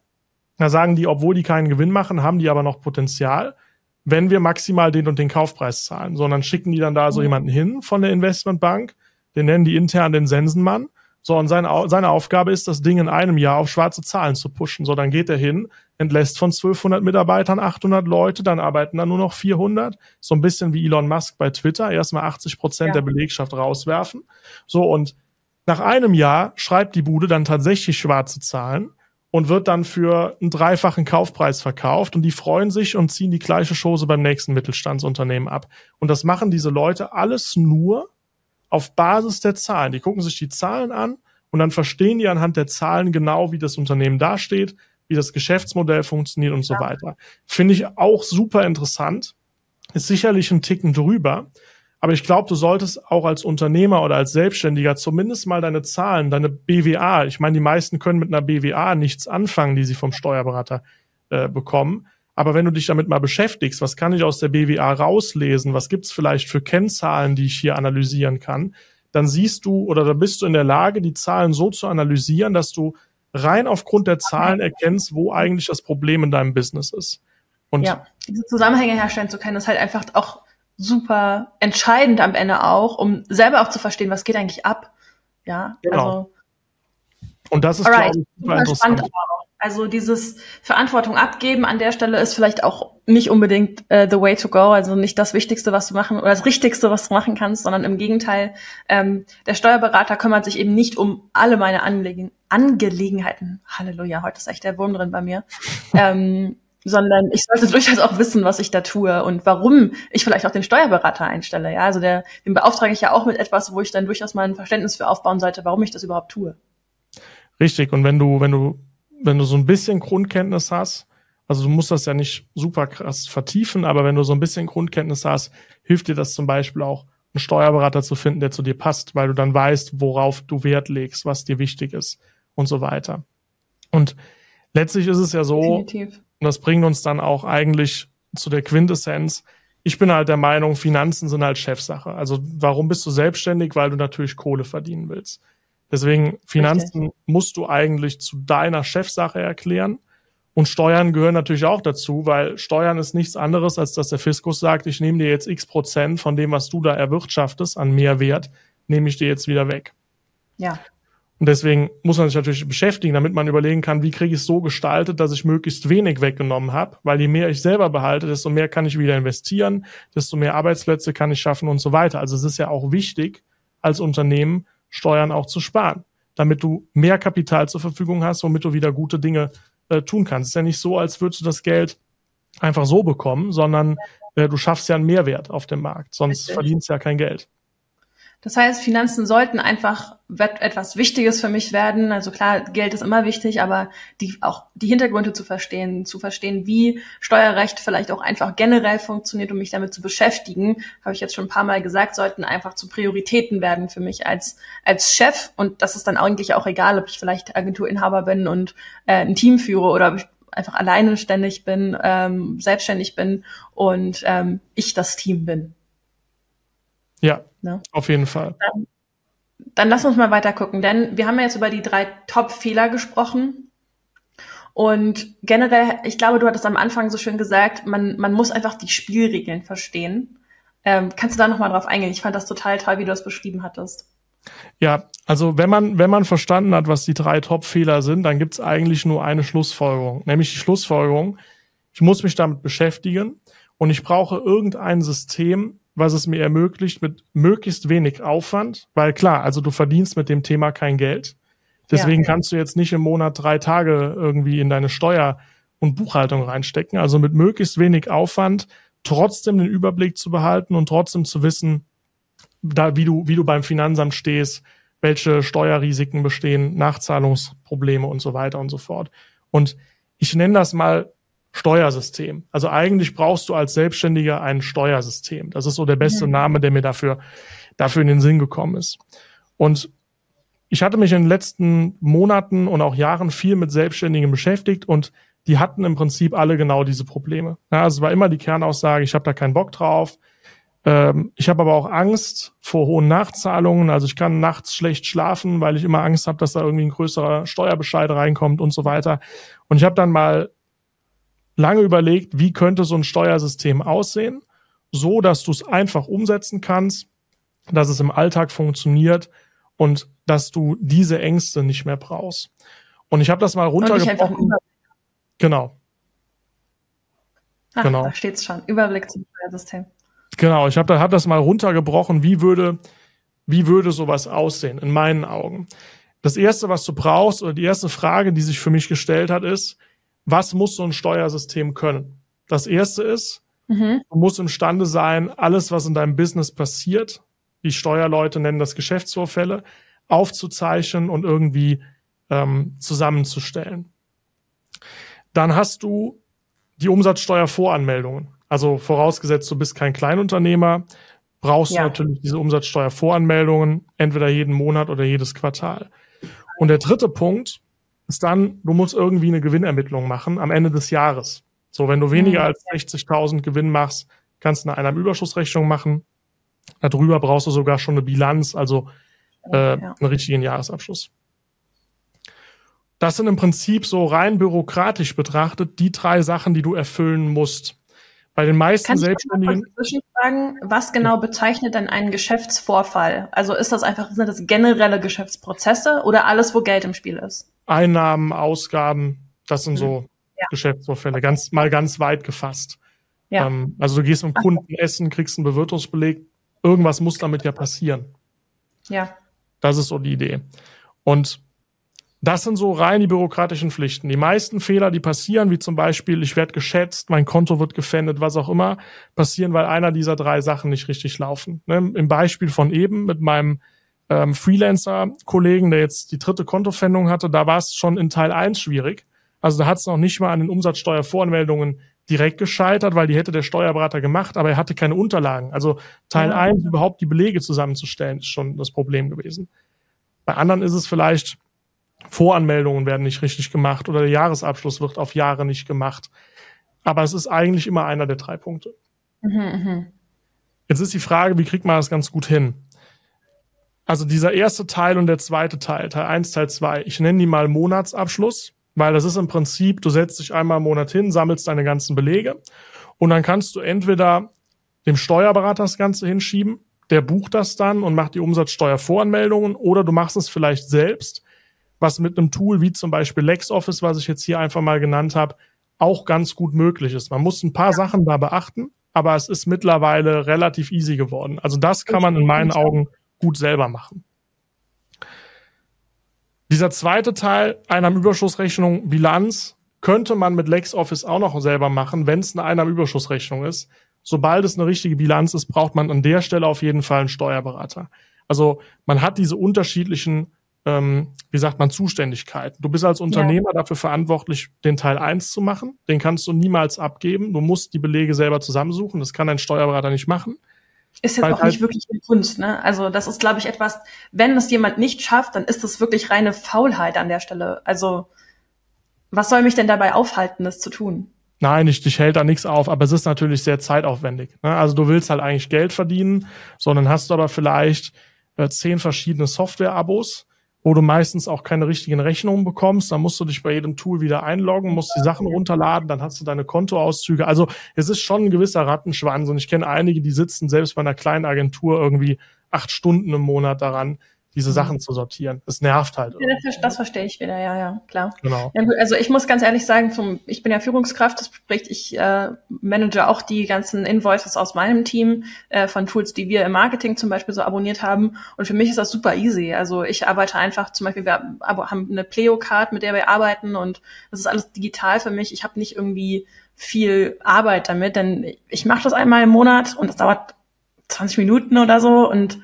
Da sagen die, obwohl die keinen Gewinn machen, haben die aber noch Potenzial, wenn wir maximal den und den Kaufpreis zahlen. Sondern schicken die dann da so mhm. jemanden hin von der Investmentbank, den nennen die intern den Sensenmann. So, und seine, seine Aufgabe ist, das Ding in einem Jahr auf schwarze Zahlen zu pushen. So, dann geht er hin, entlässt von 1200 Mitarbeitern 800 Leute, dann arbeiten da nur noch 400. So ein bisschen wie Elon Musk bei Twitter. Erstmal 80 Prozent ja. der Belegschaft rauswerfen. So, und nach einem Jahr schreibt die Bude dann tatsächlich schwarze Zahlen und wird dann für einen dreifachen Kaufpreis verkauft und die freuen sich und ziehen die gleiche Chose beim nächsten Mittelstandsunternehmen ab. Und das machen diese Leute alles nur auf Basis der Zahlen. Die gucken sich die Zahlen an und dann verstehen die anhand der Zahlen genau, wie das Unternehmen dasteht, wie das Geschäftsmodell funktioniert und so ja. weiter. Finde ich auch super interessant. Ist sicherlich ein Ticken drüber. Aber ich glaube, du solltest auch als Unternehmer oder als Selbstständiger zumindest mal deine Zahlen, deine BWA, ich meine, die meisten können mit einer BWA nichts anfangen, die sie vom Steuerberater äh, bekommen. Aber wenn du dich damit mal beschäftigst, was kann ich aus der BWA rauslesen, was gibt's vielleicht für Kennzahlen, die ich hier analysieren kann, dann siehst du oder da bist du in der Lage, die Zahlen so zu analysieren, dass du rein aufgrund der Zahlen erkennst, wo eigentlich das Problem in deinem Business ist. Und ja, diese Zusammenhänge herstellen zu können, ist halt einfach auch super entscheidend am Ende auch, um selber auch zu verstehen, was geht eigentlich ab. Ja, genau. also. Und das ist, glaube ich, super interessant. Also dieses Verantwortung abgeben an der Stelle ist vielleicht auch nicht unbedingt äh, the way to go, also nicht das Wichtigste, was du machen oder das Richtigste, was du machen kannst, sondern im Gegenteil, ähm, der Steuerberater kümmert sich eben nicht um alle meine Anlegen Angelegenheiten. Halleluja, heute ist echt der Wurm drin bei mir. ähm, sondern ich sollte durchaus auch wissen, was ich da tue und warum ich vielleicht auch den Steuerberater einstelle. Ja, also der, den beauftrage ich ja auch mit etwas, wo ich dann durchaus mal ein Verständnis für aufbauen sollte, warum ich das überhaupt tue. Richtig. Und wenn du, wenn du, wenn du so ein bisschen Grundkenntnis hast, also du musst das ja nicht super krass vertiefen, aber wenn du so ein bisschen Grundkenntnis hast, hilft dir das zum Beispiel auch, einen Steuerberater zu finden, der zu dir passt, weil du dann weißt, worauf du Wert legst, was dir wichtig ist und so weiter. Und letztlich ist es ja so, Definitiv. Und das bringt uns dann auch eigentlich zu der Quintessenz. Ich bin halt der Meinung, Finanzen sind halt Chefsache. Also warum bist du selbstständig? Weil du natürlich Kohle verdienen willst. Deswegen Finanzen Richtig. musst du eigentlich zu deiner Chefsache erklären. Und Steuern gehören natürlich auch dazu, weil Steuern ist nichts anderes, als dass der Fiskus sagt, ich nehme dir jetzt x Prozent von dem, was du da erwirtschaftest an Mehrwert, nehme ich dir jetzt wieder weg. Ja. Und deswegen muss man sich natürlich beschäftigen, damit man überlegen kann, wie kriege ich es so gestaltet, dass ich möglichst wenig weggenommen habe, weil je mehr ich selber behalte, desto mehr kann ich wieder investieren, desto mehr Arbeitsplätze kann ich schaffen und so weiter. Also es ist ja auch wichtig, als Unternehmen Steuern auch zu sparen, damit du mehr Kapital zur Verfügung hast, womit du wieder gute Dinge äh, tun kannst. Es ist ja nicht so, als würdest du das Geld einfach so bekommen, sondern äh, du schaffst ja einen Mehrwert auf dem Markt, sonst verdienst du ja kein Geld. Das heißt, Finanzen sollten einfach etwas Wichtiges für mich werden. Also klar, Geld ist immer wichtig, aber die, auch die Hintergründe zu verstehen, zu verstehen, wie Steuerrecht vielleicht auch einfach generell funktioniert, um mich damit zu beschäftigen, habe ich jetzt schon ein paar Mal gesagt, sollten einfach zu Prioritäten werden für mich als, als Chef. Und das ist dann eigentlich auch egal, ob ich vielleicht Agenturinhaber bin und äh, ein Team führe oder ob ich einfach alleine ständig bin, ähm, selbstständig bin und ähm, ich das Team bin. Ja, ne? auf jeden Fall. Dann, dann lass uns mal weiter gucken, denn wir haben ja jetzt über die drei Top-Fehler gesprochen. Und generell, ich glaube, du hattest am Anfang so schön gesagt, man, man muss einfach die Spielregeln verstehen. Ähm, kannst du da nochmal drauf eingehen? Ich fand das total toll, wie du das beschrieben hattest. Ja, also wenn man, wenn man verstanden hat, was die drei Top-Fehler sind, dann gibt es eigentlich nur eine Schlussfolgerung, nämlich die Schlussfolgerung, ich muss mich damit beschäftigen und ich brauche irgendein System, was es mir ermöglicht, mit möglichst wenig Aufwand, weil klar, also du verdienst mit dem Thema kein Geld. Deswegen ja. kannst du jetzt nicht im Monat drei Tage irgendwie in deine Steuer und Buchhaltung reinstecken. Also mit möglichst wenig Aufwand trotzdem den Überblick zu behalten und trotzdem zu wissen, da, wie du, wie du beim Finanzamt stehst, welche Steuerrisiken bestehen, Nachzahlungsprobleme und so weiter und so fort. Und ich nenne das mal Steuersystem. Also eigentlich brauchst du als Selbstständiger ein Steuersystem. Das ist so der beste mhm. Name, der mir dafür, dafür in den Sinn gekommen ist. Und ich hatte mich in den letzten Monaten und auch Jahren viel mit Selbstständigen beschäftigt und die hatten im Prinzip alle genau diese Probleme. Ja, also es war immer die Kernaussage, ich habe da keinen Bock drauf. Ähm, ich habe aber auch Angst vor hohen Nachzahlungen. Also ich kann nachts schlecht schlafen, weil ich immer Angst habe, dass da irgendwie ein größerer Steuerbescheid reinkommt und so weiter. Und ich habe dann mal lange überlegt, wie könnte so ein Steuersystem aussehen, so dass du es einfach umsetzen kannst, dass es im Alltag funktioniert und dass du diese Ängste nicht mehr brauchst. Und ich habe das mal runtergebrochen. Genau. Ach, genau. Da steht's schon. Überblick zum Steuersystem. Genau, ich habe da, hab das mal runtergebrochen. Wie würde, wie würde sowas aussehen in meinen Augen? Das erste, was du brauchst, oder die erste Frage, die sich für mich gestellt hat, ist, was muss so ein Steuersystem können? Das erste ist, mhm. du musst imstande sein, alles, was in deinem Business passiert, die Steuerleute nennen das Geschäftsvorfälle, aufzuzeichnen und irgendwie ähm, zusammenzustellen. Dann hast du die Umsatzsteuervoranmeldungen. Also vorausgesetzt, du bist kein Kleinunternehmer, brauchst ja. du natürlich diese Umsatzsteuervoranmeldungen, entweder jeden Monat oder jedes Quartal. Und der dritte Punkt ist dann, du musst irgendwie eine Gewinnermittlung machen am Ende des Jahres. So, wenn du weniger mhm. als 60.000 Gewinn machst, kannst du eine Einnahmenüberschussrechnung machen. Darüber brauchst du sogar schon eine Bilanz, also äh, ja. einen richtigen Jahresabschluss. Das sind im Prinzip so rein bürokratisch betrachtet die drei Sachen, die du erfüllen musst. Bei den meisten Selbstständigen. fragen, was genau bezeichnet denn einen Geschäftsvorfall? Also ist das einfach, sind das generelle Geschäftsprozesse oder alles, wo Geld im Spiel ist? Einnahmen, Ausgaben, das sind so hm. ja. Geschäftsvorfälle, ganz, mal ganz weit gefasst. Ja. Ähm, also du gehst mit Kunden essen, kriegst einen Bewirtungsbeleg, irgendwas muss damit ja passieren. Ja. Das ist so die Idee. Und das sind so rein die bürokratischen Pflichten. Die meisten Fehler, die passieren, wie zum Beispiel, ich werde geschätzt, mein Konto wird gefändet, was auch immer, passieren, weil einer dieser drei Sachen nicht richtig laufen. Ne? Im Beispiel von eben mit meinem ähm, Freelancer-Kollegen, der jetzt die dritte Kontofendung hatte, da war es schon in Teil 1 schwierig. Also da hat es noch nicht mal an den Umsatzsteuervoranmeldungen direkt gescheitert, weil die hätte der Steuerberater gemacht, aber er hatte keine Unterlagen. Also Teil ja. 1 überhaupt die Belege zusammenzustellen, ist schon das Problem gewesen. Bei anderen ist es vielleicht, Voranmeldungen werden nicht richtig gemacht oder der Jahresabschluss wird auf Jahre nicht gemacht. Aber es ist eigentlich immer einer der drei Punkte. Mhm, mh. Jetzt ist die Frage, wie kriegt man das ganz gut hin? Also dieser erste Teil und der zweite Teil, Teil 1, Teil 2, ich nenne die mal Monatsabschluss, weil das ist im Prinzip, du setzt dich einmal im Monat hin, sammelst deine ganzen Belege und dann kannst du entweder dem Steuerberater das Ganze hinschieben, der bucht das dann und macht die Umsatzsteuervoranmeldungen oder du machst es vielleicht selbst was mit einem Tool wie zum Beispiel LexOffice, was ich jetzt hier einfach mal genannt habe, auch ganz gut möglich ist. Man muss ein paar Sachen da beachten, aber es ist mittlerweile relativ easy geworden. Also das kann man in meinen Augen gut selber machen. Dieser zweite Teil, Einnahmenüberschussrechnung, Bilanz, könnte man mit LexOffice auch noch selber machen, wenn es eine Einnahmenüberschussrechnung ist. Sobald es eine richtige Bilanz ist, braucht man an der Stelle auf jeden Fall einen Steuerberater. Also man hat diese unterschiedlichen ähm, wie sagt man, Zuständigkeit. Du bist als Unternehmer ja. dafür verantwortlich, den Teil eins zu machen. Den kannst du niemals abgeben. Du musst die Belege selber zusammensuchen. Das kann ein Steuerberater nicht machen. Ist jetzt auch halt nicht wirklich eine Kunst, ne? Also das ist, glaube ich, etwas, wenn es jemand nicht schafft, dann ist das wirklich reine Faulheit an der Stelle. Also was soll mich denn dabei aufhalten, das zu tun? Nein, ich, dich hält da nichts auf, aber es ist natürlich sehr zeitaufwendig. Ne? Also du willst halt eigentlich Geld verdienen, sondern hast du aber vielleicht äh, zehn verschiedene Software-Abos wo du meistens auch keine richtigen Rechnungen bekommst. Dann musst du dich bei jedem Tool wieder einloggen, musst die Sachen runterladen, dann hast du deine Kontoauszüge. Also es ist schon ein gewisser Rattenschwanz und ich kenne einige, die sitzen selbst bei einer kleinen Agentur irgendwie acht Stunden im Monat daran, diese mhm. Sachen zu sortieren. Es nervt halt. Ja, das, das, verstehe ich wieder, ja, ja, klar. Genau. Ja, also ich muss ganz ehrlich sagen, zum, ich bin ja Führungskraft, das spricht, ich äh, manage auch die ganzen Invoices aus meinem Team äh, von Tools, die wir im Marketing zum Beispiel so abonniert haben. Und für mich ist das super easy. Also ich arbeite einfach, zum Beispiel, wir haben eine Pleo-Card, mit der wir arbeiten und das ist alles digital für mich. Ich habe nicht irgendwie viel Arbeit damit, denn ich mache das einmal im Monat und das dauert 20 Minuten oder so und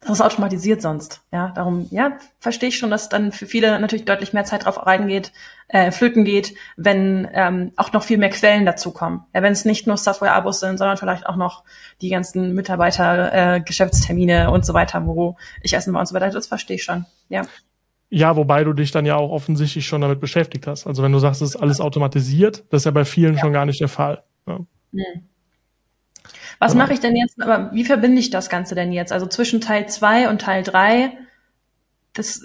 das ist automatisiert sonst. Ja, darum, ja, verstehe ich schon, dass dann für viele natürlich deutlich mehr Zeit drauf reingeht, äh, flöten geht, wenn ähm, auch noch viel mehr Quellen dazukommen. Ja, wenn es nicht nur Software-Abos sind, sondern vielleicht auch noch die ganzen Mitarbeiter, äh, Geschäftstermine und so weiter, wo ich essen war und so weiter. Das verstehe ich schon. Ja. Ja, wobei du dich dann ja auch offensichtlich schon damit beschäftigt hast. Also wenn du sagst, es ist alles automatisiert, das ist ja bei vielen ja. schon gar nicht der Fall. Ja. Mhm. Was genau. mache ich denn jetzt, aber wie verbinde ich das Ganze denn jetzt? Also zwischen Teil 2 und Teil 3, das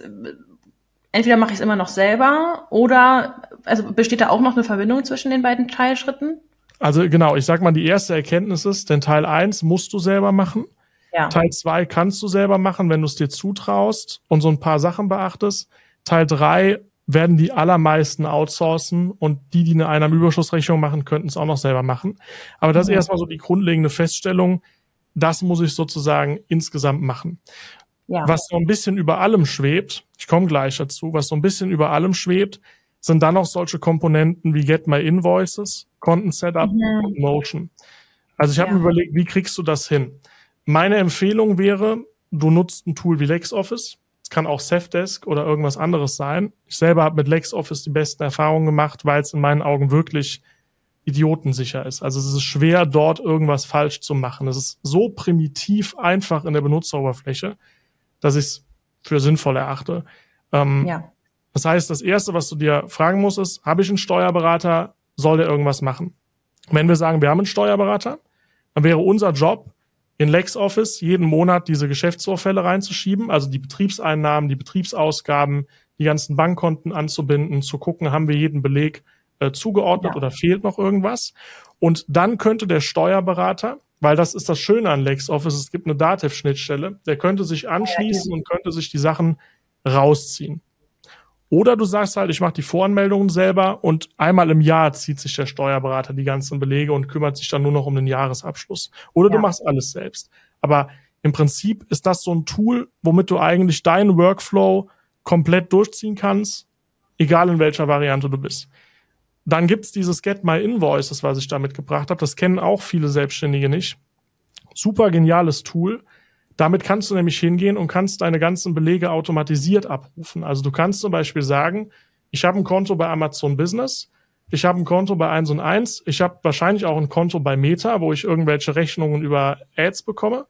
entweder mache ich es immer noch selber oder also besteht da auch noch eine Verbindung zwischen den beiden Teilschritten? Also genau, ich sag mal, die erste Erkenntnis ist, denn Teil 1 musst du selber machen. Ja. Teil 2 kannst du selber machen, wenn du es dir zutraust und so ein paar Sachen beachtest. Teil 3 werden die allermeisten outsourcen und die, die eine Einnahmenüberschussrechnung machen, könnten es auch noch selber machen. Aber das ist erstmal so die grundlegende Feststellung. Das muss ich sozusagen insgesamt machen. Ja. Was so ein bisschen über allem schwebt, ich komme gleich dazu, was so ein bisschen über allem schwebt, sind dann auch solche Komponenten wie Get My Invoices, Content Setup mhm. und Motion. Also ich habe ja. mir überlegt, wie kriegst du das hin? Meine Empfehlung wäre, du nutzt ein Tool wie LexOffice kann auch Safdesk oder irgendwas anderes sein. Ich selber habe mit LexOffice die besten Erfahrungen gemacht, weil es in meinen Augen wirklich idiotensicher ist. Also es ist schwer, dort irgendwas falsch zu machen. Es ist so primitiv einfach in der Benutzeroberfläche, dass ich es für sinnvoll erachte. Ähm, ja. Das heißt, das Erste, was du dir fragen musst, ist, habe ich einen Steuerberater, soll der irgendwas machen? Wenn wir sagen, wir haben einen Steuerberater, dann wäre unser Job, in LexOffice jeden Monat diese Geschäftsvorfälle reinzuschieben, also die Betriebseinnahmen, die Betriebsausgaben, die ganzen Bankkonten anzubinden, zu gucken, haben wir jeden Beleg äh, zugeordnet ja. oder fehlt noch irgendwas. Und dann könnte der Steuerberater, weil das ist das Schöne an LexOffice, es gibt eine Dativ-Schnittstelle, der könnte sich anschließen und könnte sich die Sachen rausziehen. Oder du sagst halt, ich mache die Voranmeldungen selber und einmal im Jahr zieht sich der Steuerberater die ganzen Belege und kümmert sich dann nur noch um den Jahresabschluss. Oder ja. du machst alles selbst. Aber im Prinzip ist das so ein Tool, womit du eigentlich deinen Workflow komplett durchziehen kannst, egal in welcher Variante du bist. Dann gibt's dieses Get My Invoices, was ich da mitgebracht habe. Das kennen auch viele Selbstständige nicht. Super geniales Tool damit kannst du nämlich hingehen und kannst deine ganzen Belege automatisiert abrufen. Also du kannst zum Beispiel sagen, ich habe ein Konto bei Amazon Business, ich habe ein Konto bei 1 und 1, ich habe wahrscheinlich auch ein Konto bei Meta, wo ich irgendwelche Rechnungen über Ads bekomme.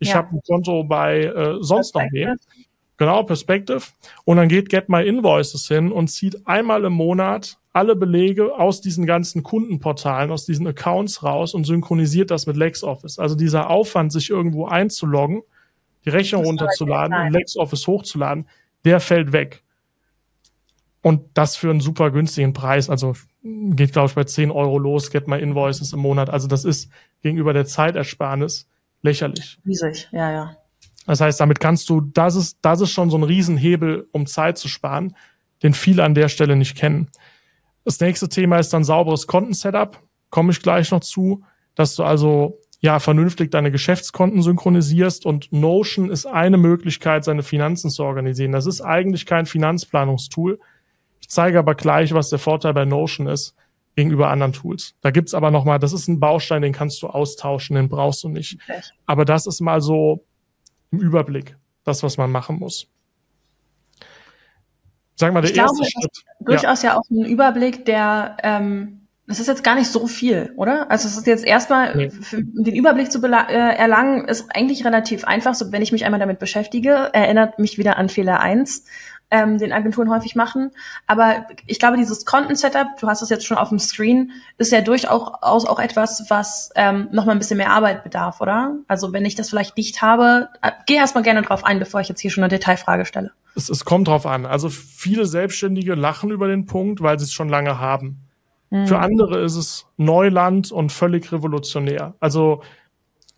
Ich ja. habe ein Konto bei äh, sonst noch wem. Genau, Perspective. Und dann geht Get My Invoices hin und zieht einmal im Monat alle Belege aus diesen ganzen Kundenportalen, aus diesen Accounts raus und synchronisiert das mit LexOffice. Also dieser Aufwand, sich irgendwo einzuloggen, die Rechnung runterzuladen und LexOffice hochzuladen, der fällt weg. Und das für einen super günstigen Preis. Also geht, glaube ich, bei 10 Euro los, get my invoices im Monat. Also das ist gegenüber der Zeitersparnis lächerlich. Riesig, ja, ja. Das heißt, damit kannst du, das ist, das ist schon so ein Riesenhebel, um Zeit zu sparen, den viele an der Stelle nicht kennen. Das nächste Thema ist dann sauberes Kontensetup. Komme ich gleich noch zu, dass du also ja vernünftig deine Geschäftskonten synchronisierst und Notion ist eine Möglichkeit, seine Finanzen zu organisieren. Das ist eigentlich kein Finanzplanungstool. Ich zeige aber gleich, was der Vorteil bei Notion ist gegenüber anderen Tools. Da gibt's aber nochmal, das ist ein Baustein, den kannst du austauschen, den brauchst du nicht. Okay. Aber das ist mal so im Überblick, das, was man machen muss. Sag mal, der ich erste glaube, Schritt. Durchaus ja. ja auch ein Überblick, der ähm, das ist jetzt gar nicht so viel, oder? Also es ist jetzt erstmal, nee. den Überblick zu äh, erlangen, ist eigentlich relativ einfach. So, wenn ich mich einmal damit beschäftige, erinnert mich wieder an Fehler eins, ähm, den Agenturen häufig machen. Aber ich glaube, dieses Content-Setup, du hast es jetzt schon auf dem Screen, ist ja durchaus auch etwas, was ähm, nochmal ein bisschen mehr Arbeit bedarf, oder? Also wenn ich das vielleicht nicht habe, äh, geh erstmal gerne drauf ein, bevor ich jetzt hier schon eine Detailfrage stelle. Es, es kommt drauf an. Also viele Selbstständige lachen über den Punkt, weil sie es schon lange haben. Für mhm. andere ist es Neuland und völlig revolutionär. Also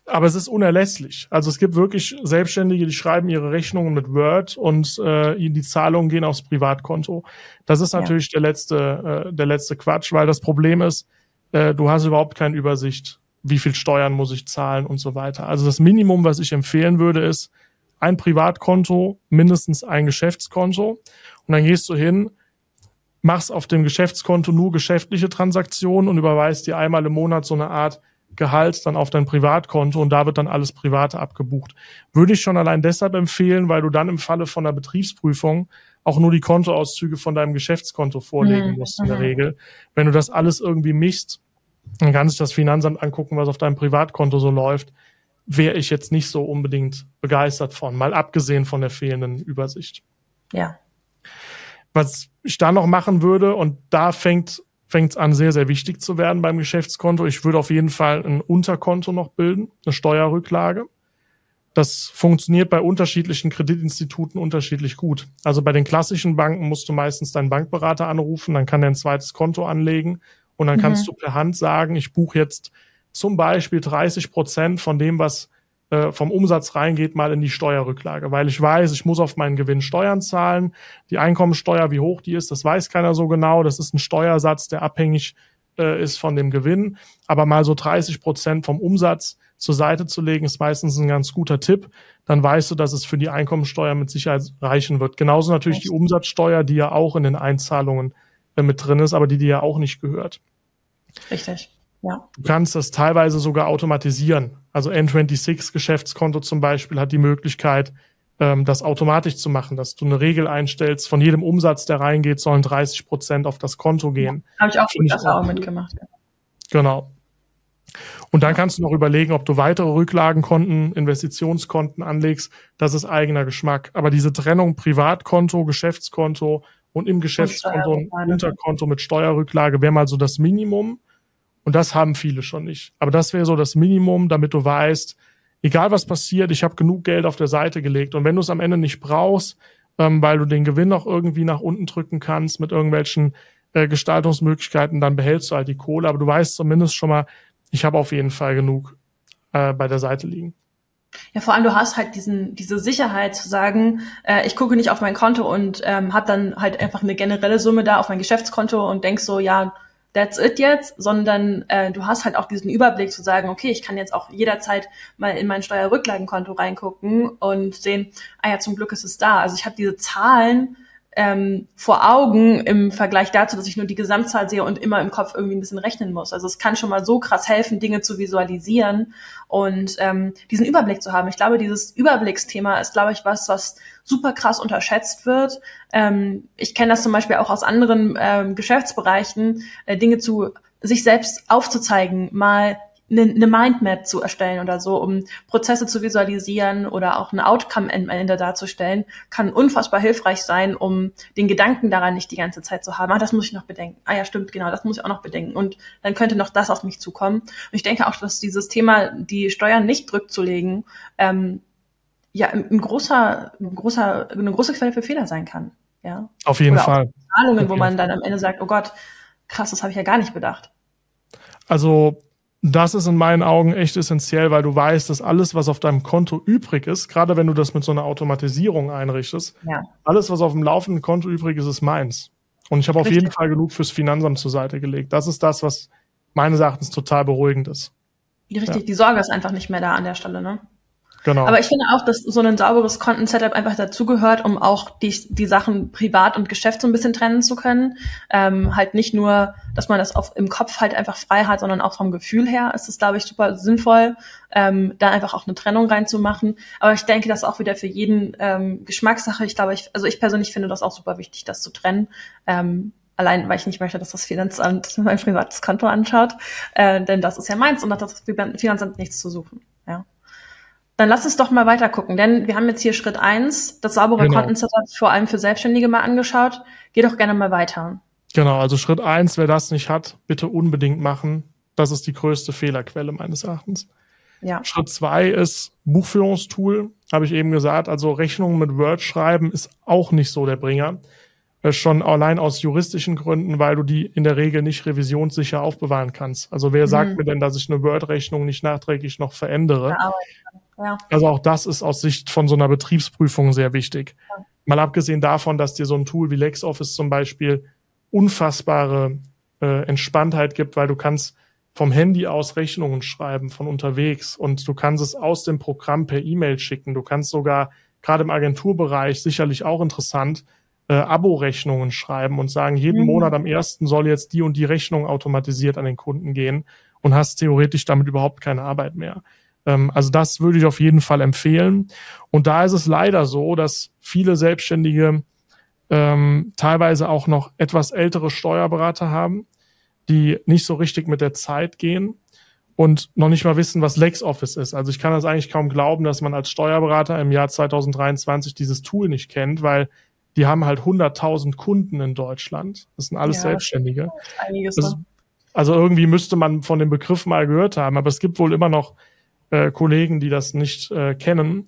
aber es ist unerlässlich. Also es gibt wirklich Selbstständige, die schreiben ihre Rechnungen mit Word und äh, die Zahlungen gehen aufs Privatkonto. Das ist natürlich ja. der letzte, äh, der letzte Quatsch, weil das Problem ist, äh, du hast überhaupt keine Übersicht, wie viel Steuern muss ich zahlen und so weiter. Also das Minimum, was ich empfehlen würde, ist ein Privatkonto, mindestens ein Geschäftskonto. Und dann gehst du hin, machst auf dem Geschäftskonto nur geschäftliche Transaktionen und überweist dir einmal im Monat so eine Art Gehalt dann auf dein Privatkonto und da wird dann alles Private abgebucht. Würde ich schon allein deshalb empfehlen, weil du dann im Falle von der Betriebsprüfung auch nur die Kontoauszüge von deinem Geschäftskonto vorlegen mhm. musst in der mhm. Regel. Wenn du das alles irgendwie mischst, dann kann sich das Finanzamt angucken, was auf deinem Privatkonto so läuft. Wäre ich jetzt nicht so unbedingt begeistert von, mal abgesehen von der fehlenden Übersicht. Ja. Was ich da noch machen würde, und da fängt fängt es an, sehr, sehr wichtig zu werden beim Geschäftskonto. Ich würde auf jeden Fall ein Unterkonto noch bilden, eine Steuerrücklage. Das funktioniert bei unterschiedlichen Kreditinstituten unterschiedlich gut. Also bei den klassischen Banken musst du meistens deinen Bankberater anrufen, dann kann er ein zweites Konto anlegen und dann mhm. kannst du per Hand sagen, ich buche jetzt zum Beispiel 30 Prozent von dem, was äh, vom Umsatz reingeht, mal in die Steuerrücklage, weil ich weiß, ich muss auf meinen Gewinn Steuern zahlen. Die Einkommensteuer, wie hoch die ist, das weiß keiner so genau. Das ist ein Steuersatz, der abhängig äh, ist von dem Gewinn. Aber mal so 30 Prozent vom Umsatz zur Seite zu legen, ist meistens ein ganz guter Tipp. Dann weißt du, dass es für die Einkommensteuer mit Sicherheit reichen wird. Genauso natürlich die Umsatzsteuer, die ja auch in den Einzahlungen äh, mit drin ist, aber die dir ja auch nicht gehört. Richtig. Ja. Du kannst das teilweise sogar automatisieren. Also N26 Geschäftskonto zum Beispiel hat die Möglichkeit, ähm, das automatisch zu machen, dass du eine Regel einstellst, von jedem Umsatz, der reingeht, sollen 30 Prozent auf das Konto gehen. Ja, Habe ich auch gute Erfahrungen mitgemacht. Genau. Und dann kannst du noch überlegen, ob du weitere Rücklagenkonten, Investitionskonten anlegst. Das ist eigener Geschmack. Aber diese Trennung Privatkonto, Geschäftskonto und im Geschäftskonto ein Unterkonto mit Steuerrücklage wäre mal so das Minimum. Und das haben viele schon nicht. Aber das wäre so das Minimum, damit du weißt, egal was passiert, ich habe genug Geld auf der Seite gelegt. Und wenn du es am Ende nicht brauchst, ähm, weil du den Gewinn auch irgendwie nach unten drücken kannst mit irgendwelchen äh, Gestaltungsmöglichkeiten, dann behältst du halt die Kohle. Aber du weißt zumindest schon mal, ich habe auf jeden Fall genug äh, bei der Seite liegen. Ja, vor allem du hast halt diesen diese Sicherheit zu sagen, äh, ich gucke nicht auf mein Konto und ähm, habe dann halt einfach eine generelle Summe da auf mein Geschäftskonto und denk so, ja, that's it jetzt, sondern äh, du hast halt auch diesen Überblick zu sagen, okay, ich kann jetzt auch jederzeit mal in mein Steuerrücklagenkonto reingucken und sehen, ah ja, zum Glück ist es da. Also ich habe diese Zahlen ähm, vor Augen im Vergleich dazu, dass ich nur die Gesamtzahl sehe und immer im Kopf irgendwie ein bisschen rechnen muss. Also es kann schon mal so krass helfen, Dinge zu visualisieren und ähm, diesen Überblick zu haben. Ich glaube, dieses Überblicksthema ist, glaube ich, was, was super krass unterschätzt wird. Ähm, ich kenne das zum Beispiel auch aus anderen ähm, Geschäftsbereichen, äh, Dinge zu sich selbst aufzuzeigen, mal eine, eine Mindmap zu erstellen oder so, um Prozesse zu visualisieren oder auch ein Outcome am Ende darzustellen, kann unfassbar hilfreich sein, um den Gedanken daran nicht die ganze Zeit zu haben. Ah, das muss ich noch bedenken. Ah ja, stimmt, genau, das muss ich auch noch bedenken. Und dann könnte noch das auf mich zukommen. Und ich denke auch, dass dieses Thema, die Steuern nicht zurückzulegen, ähm, ja, ein großer, ein großer, eine große Quelle für Fehler sein kann. Ja. Auf jeden oder Fall. Zahlungen, wo man dann am Ende sagt, oh Gott, krass, das habe ich ja gar nicht bedacht. Also das ist in meinen Augen echt essentiell, weil du weißt, dass alles, was auf deinem Konto übrig ist, gerade wenn du das mit so einer Automatisierung einrichtest, ja. alles, was auf dem laufenden Konto übrig ist, ist meins. Und ich habe auf jeden Fall genug fürs Finanzamt zur Seite gelegt. Das ist das, was meines Erachtens total beruhigend ist. Richtig, ja. die Sorge ist einfach nicht mehr da an der Stelle, ne? Genau. Aber ich finde auch, dass so ein sauberes Kontensetup einfach dazugehört, um auch die, die Sachen privat und Geschäft so ein bisschen trennen zu können. Ähm, halt nicht nur, dass man das auf, im Kopf halt einfach frei hat, sondern auch vom Gefühl her ist es, glaube ich, super sinnvoll, ähm, da einfach auch eine Trennung reinzumachen. Aber ich denke, das ist auch wieder für jeden ähm, Geschmackssache. Ich glaube, ich, also ich persönlich finde das auch super wichtig, das zu trennen. Ähm, allein weil ich nicht möchte, dass das Finanzamt mein privates Konto anschaut, äh, denn das ist ja meins und hat das Finanzamt nichts zu suchen. Dann lass uns doch mal weiter gucken, denn wir haben jetzt hier Schritt eins, das saubere genau. Kontensetup vor allem für Selbstständige mal angeschaut. Geh doch gerne mal weiter. Genau, also Schritt eins, wer das nicht hat, bitte unbedingt machen. Das ist die größte Fehlerquelle meines Erachtens. Ja. Schritt zwei ist Buchführungstool, habe ich eben gesagt. Also Rechnungen mit Word schreiben ist auch nicht so der Bringer. äh, schon allein aus juristischen Gründen, weil du die in der Regel nicht revisionssicher aufbewahren kannst. Also wer mhm. sagt mir denn, dass ich eine Word-Rechnung nicht nachträglich noch verändere? Ja. Also auch das ist aus Sicht von so einer Betriebsprüfung sehr wichtig. Ja. Mal abgesehen davon, dass dir so ein Tool wie LexOffice zum Beispiel unfassbare äh, Entspanntheit gibt, weil du kannst vom Handy aus Rechnungen schreiben von unterwegs und du kannst es aus dem Programm per E-Mail schicken. Du kannst sogar gerade im Agenturbereich sicherlich auch interessant äh, Abo-Rechnungen schreiben und sagen, jeden mhm. Monat am ersten soll jetzt die und die Rechnung automatisiert an den Kunden gehen und hast theoretisch damit überhaupt keine Arbeit mehr. Ähm, also das würde ich auf jeden Fall empfehlen. Und da ist es leider so, dass viele Selbstständige ähm, teilweise auch noch etwas ältere Steuerberater haben, die nicht so richtig mit der Zeit gehen und noch nicht mal wissen, was LexOffice ist. Also ich kann das eigentlich kaum glauben, dass man als Steuerberater im Jahr 2023 dieses Tool nicht kennt, weil die haben halt 100.000 Kunden in Deutschland. Das sind alles ja, Selbstständige. Das, also irgendwie müsste man von dem Begriff mal gehört haben, aber es gibt wohl immer noch äh, Kollegen, die das nicht äh, kennen.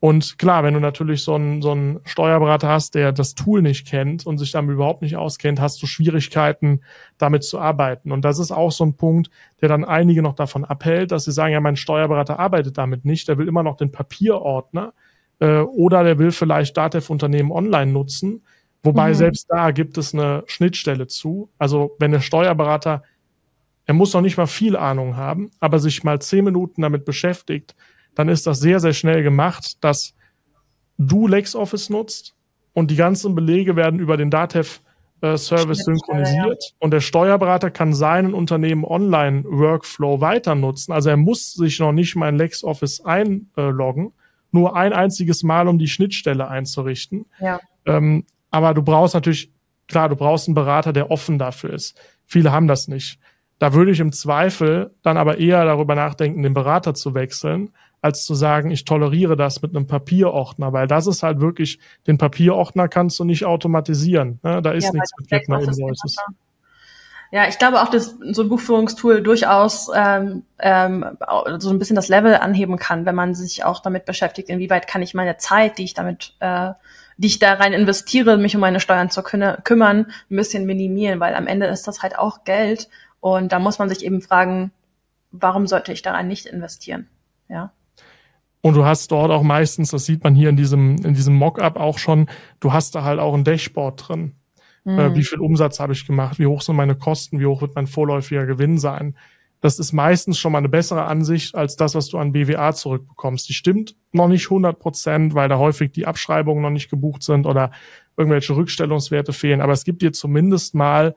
Und klar, wenn du natürlich so einen, so einen Steuerberater hast, der das Tool nicht kennt und sich damit überhaupt nicht auskennt, hast du Schwierigkeiten, damit zu arbeiten. Und das ist auch so ein Punkt, der dann einige noch davon abhält, dass sie sagen, ja, mein Steuerberater arbeitet damit nicht, der will immer noch den Papierordner äh, oder der will vielleicht Datev-Unternehmen online nutzen. Wobei mhm. selbst da gibt es eine Schnittstelle zu. Also wenn der Steuerberater, er muss noch nicht mal viel Ahnung haben, aber sich mal zehn Minuten damit beschäftigt, dann ist das sehr, sehr schnell gemacht, dass du LexOffice nutzt und die ganzen Belege werden über den Datev äh, Service synchronisiert ja. und der Steuerberater kann seinen Unternehmen Online Workflow weiter nutzen. Also er muss sich noch nicht mal in LexOffice einloggen, nur ein einziges Mal, um die Schnittstelle einzurichten. Ja. Ähm, aber du brauchst natürlich, klar, du brauchst einen Berater, der offen dafür ist. Viele haben das nicht. Da würde ich im Zweifel dann aber eher darüber nachdenken, den Berater zu wechseln, als zu sagen, ich toleriere das mit einem Papierordner, weil das ist halt wirklich, den Papierordner kannst du nicht automatisieren. Ne? Da ist ja, nichts mit My Invoices. Ja, ich glaube auch, dass so ein Buchführungstool durchaus ähm, ähm, so ein bisschen das Level anheben kann, wenn man sich auch damit beschäftigt, inwieweit kann ich meine Zeit, die ich damit, äh, die ich da rein investiere, mich um meine Steuern zu kümmern, ein bisschen minimieren, weil am Ende ist das halt auch Geld und da muss man sich eben fragen, warum sollte ich daran nicht investieren? Ja. Und du hast dort auch meistens, das sieht man hier in diesem, in diesem Mockup auch schon, du hast da halt auch ein Dashboard drin. Mhm. Äh, wie viel Umsatz habe ich gemacht? Wie hoch sind meine Kosten? Wie hoch wird mein vorläufiger Gewinn sein? Das ist meistens schon mal eine bessere Ansicht als das, was du an BWA zurückbekommst. Die stimmt noch nicht 100 Prozent, weil da häufig die Abschreibungen noch nicht gebucht sind oder irgendwelche Rückstellungswerte fehlen. Aber es gibt dir zumindest mal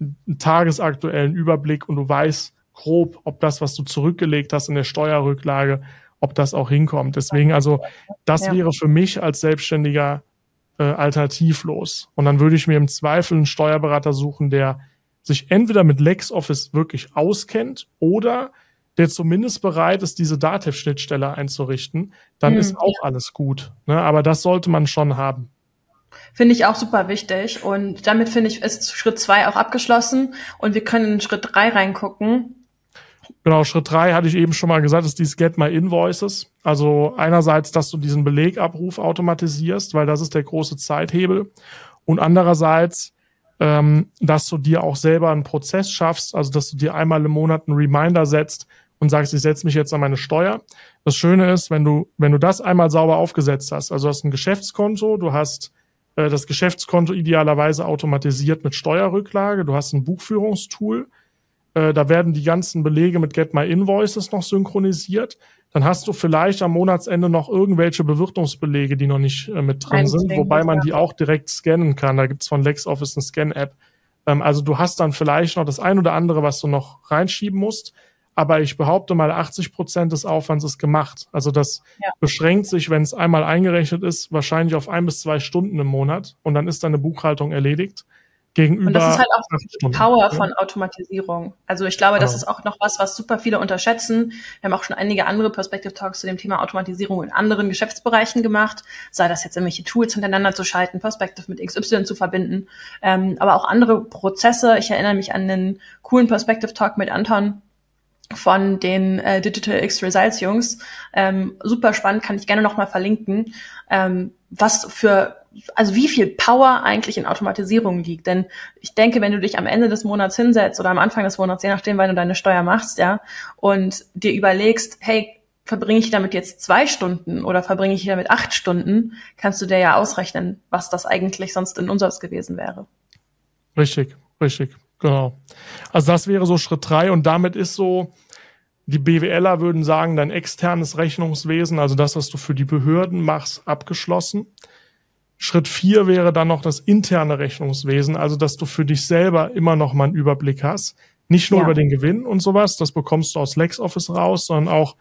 einen tagesaktuellen Überblick und du weißt grob, ob das, was du zurückgelegt hast in der Steuerrücklage, ob das auch hinkommt. Deswegen also, das ja. wäre für mich als Selbstständiger äh, alternativlos. Und dann würde ich mir im Zweifel einen Steuerberater suchen, der sich entweder mit LexOffice wirklich auskennt oder der zumindest bereit ist, diese Datev-Schnittstelle einzurichten, dann hm. ist auch alles gut. Ne? Aber das sollte man schon haben. Finde ich auch super wichtig. Und damit finde ich, ist Schritt zwei auch abgeschlossen. Und wir können in Schritt drei reingucken. Genau, Schritt drei hatte ich eben schon mal gesagt, ist dieses Get My Invoices. Also einerseits, dass du diesen Belegabruf automatisierst, weil das ist der große Zeithebel. Und andererseits, ähm, dass du dir auch selber einen Prozess schaffst, also dass du dir einmal im Monat einen Reminder setzt und sagst, ich setze mich jetzt an meine Steuer. Das Schöne ist, wenn du, wenn du das einmal sauber aufgesetzt hast, also du hast ein Geschäftskonto, du hast das Geschäftskonto idealerweise automatisiert mit Steuerrücklage, du hast ein Buchführungstool, äh, da werden die ganzen Belege mit Get My Invoices noch synchronisiert. Dann hast du vielleicht am Monatsende noch irgendwelche Bewirtungsbelege, die noch nicht äh, mit drin sind, wobei man die auch direkt scannen kann. Da gibt's von LexOffice eine Scan-App. Ähm, also du hast dann vielleicht noch das ein oder andere, was du noch reinschieben musst. Aber ich behaupte mal, 80 Prozent des Aufwands ist gemacht. Also das ja. beschränkt sich, wenn es einmal eingerechnet ist, wahrscheinlich auf ein bis zwei Stunden im Monat und dann ist deine Buchhaltung erledigt gegenüber. Und das ist halt auch die Power von Automatisierung. Also ich glaube, das ist auch noch was, was super viele unterschätzen. Wir haben auch schon einige andere Perspective Talks zu dem Thema Automatisierung in anderen Geschäftsbereichen gemacht, sei das jetzt irgendwelche Tools hintereinander zu schalten, Perspective mit XY zu verbinden, ähm, aber auch andere Prozesse. Ich erinnere mich an den coolen Perspective Talk mit Anton von den äh, Digital X Results Jungs. Ähm, super spannend, kann ich gerne nochmal verlinken, ähm, was für also wie viel Power eigentlich in Automatisierung liegt. Denn ich denke, wenn du dich am Ende des Monats hinsetzt oder am Anfang des Monats, je nachdem, wann du deine Steuer machst, ja, und dir überlegst, hey, verbringe ich damit jetzt zwei Stunden oder verbringe ich damit acht Stunden, kannst du dir ja ausrechnen, was das eigentlich sonst in Umsatz gewesen wäre. Richtig, richtig, genau. Also das wäre so Schritt drei und damit ist so, die BWLer würden sagen, dein externes Rechnungswesen, also das, was du für die Behörden machst, abgeschlossen. Schritt vier wäre dann noch das interne Rechnungswesen, also dass du für dich selber immer noch mal einen Überblick hast. Nicht nur ja. über den Gewinn und sowas, das bekommst du aus LexOffice raus, sondern auch,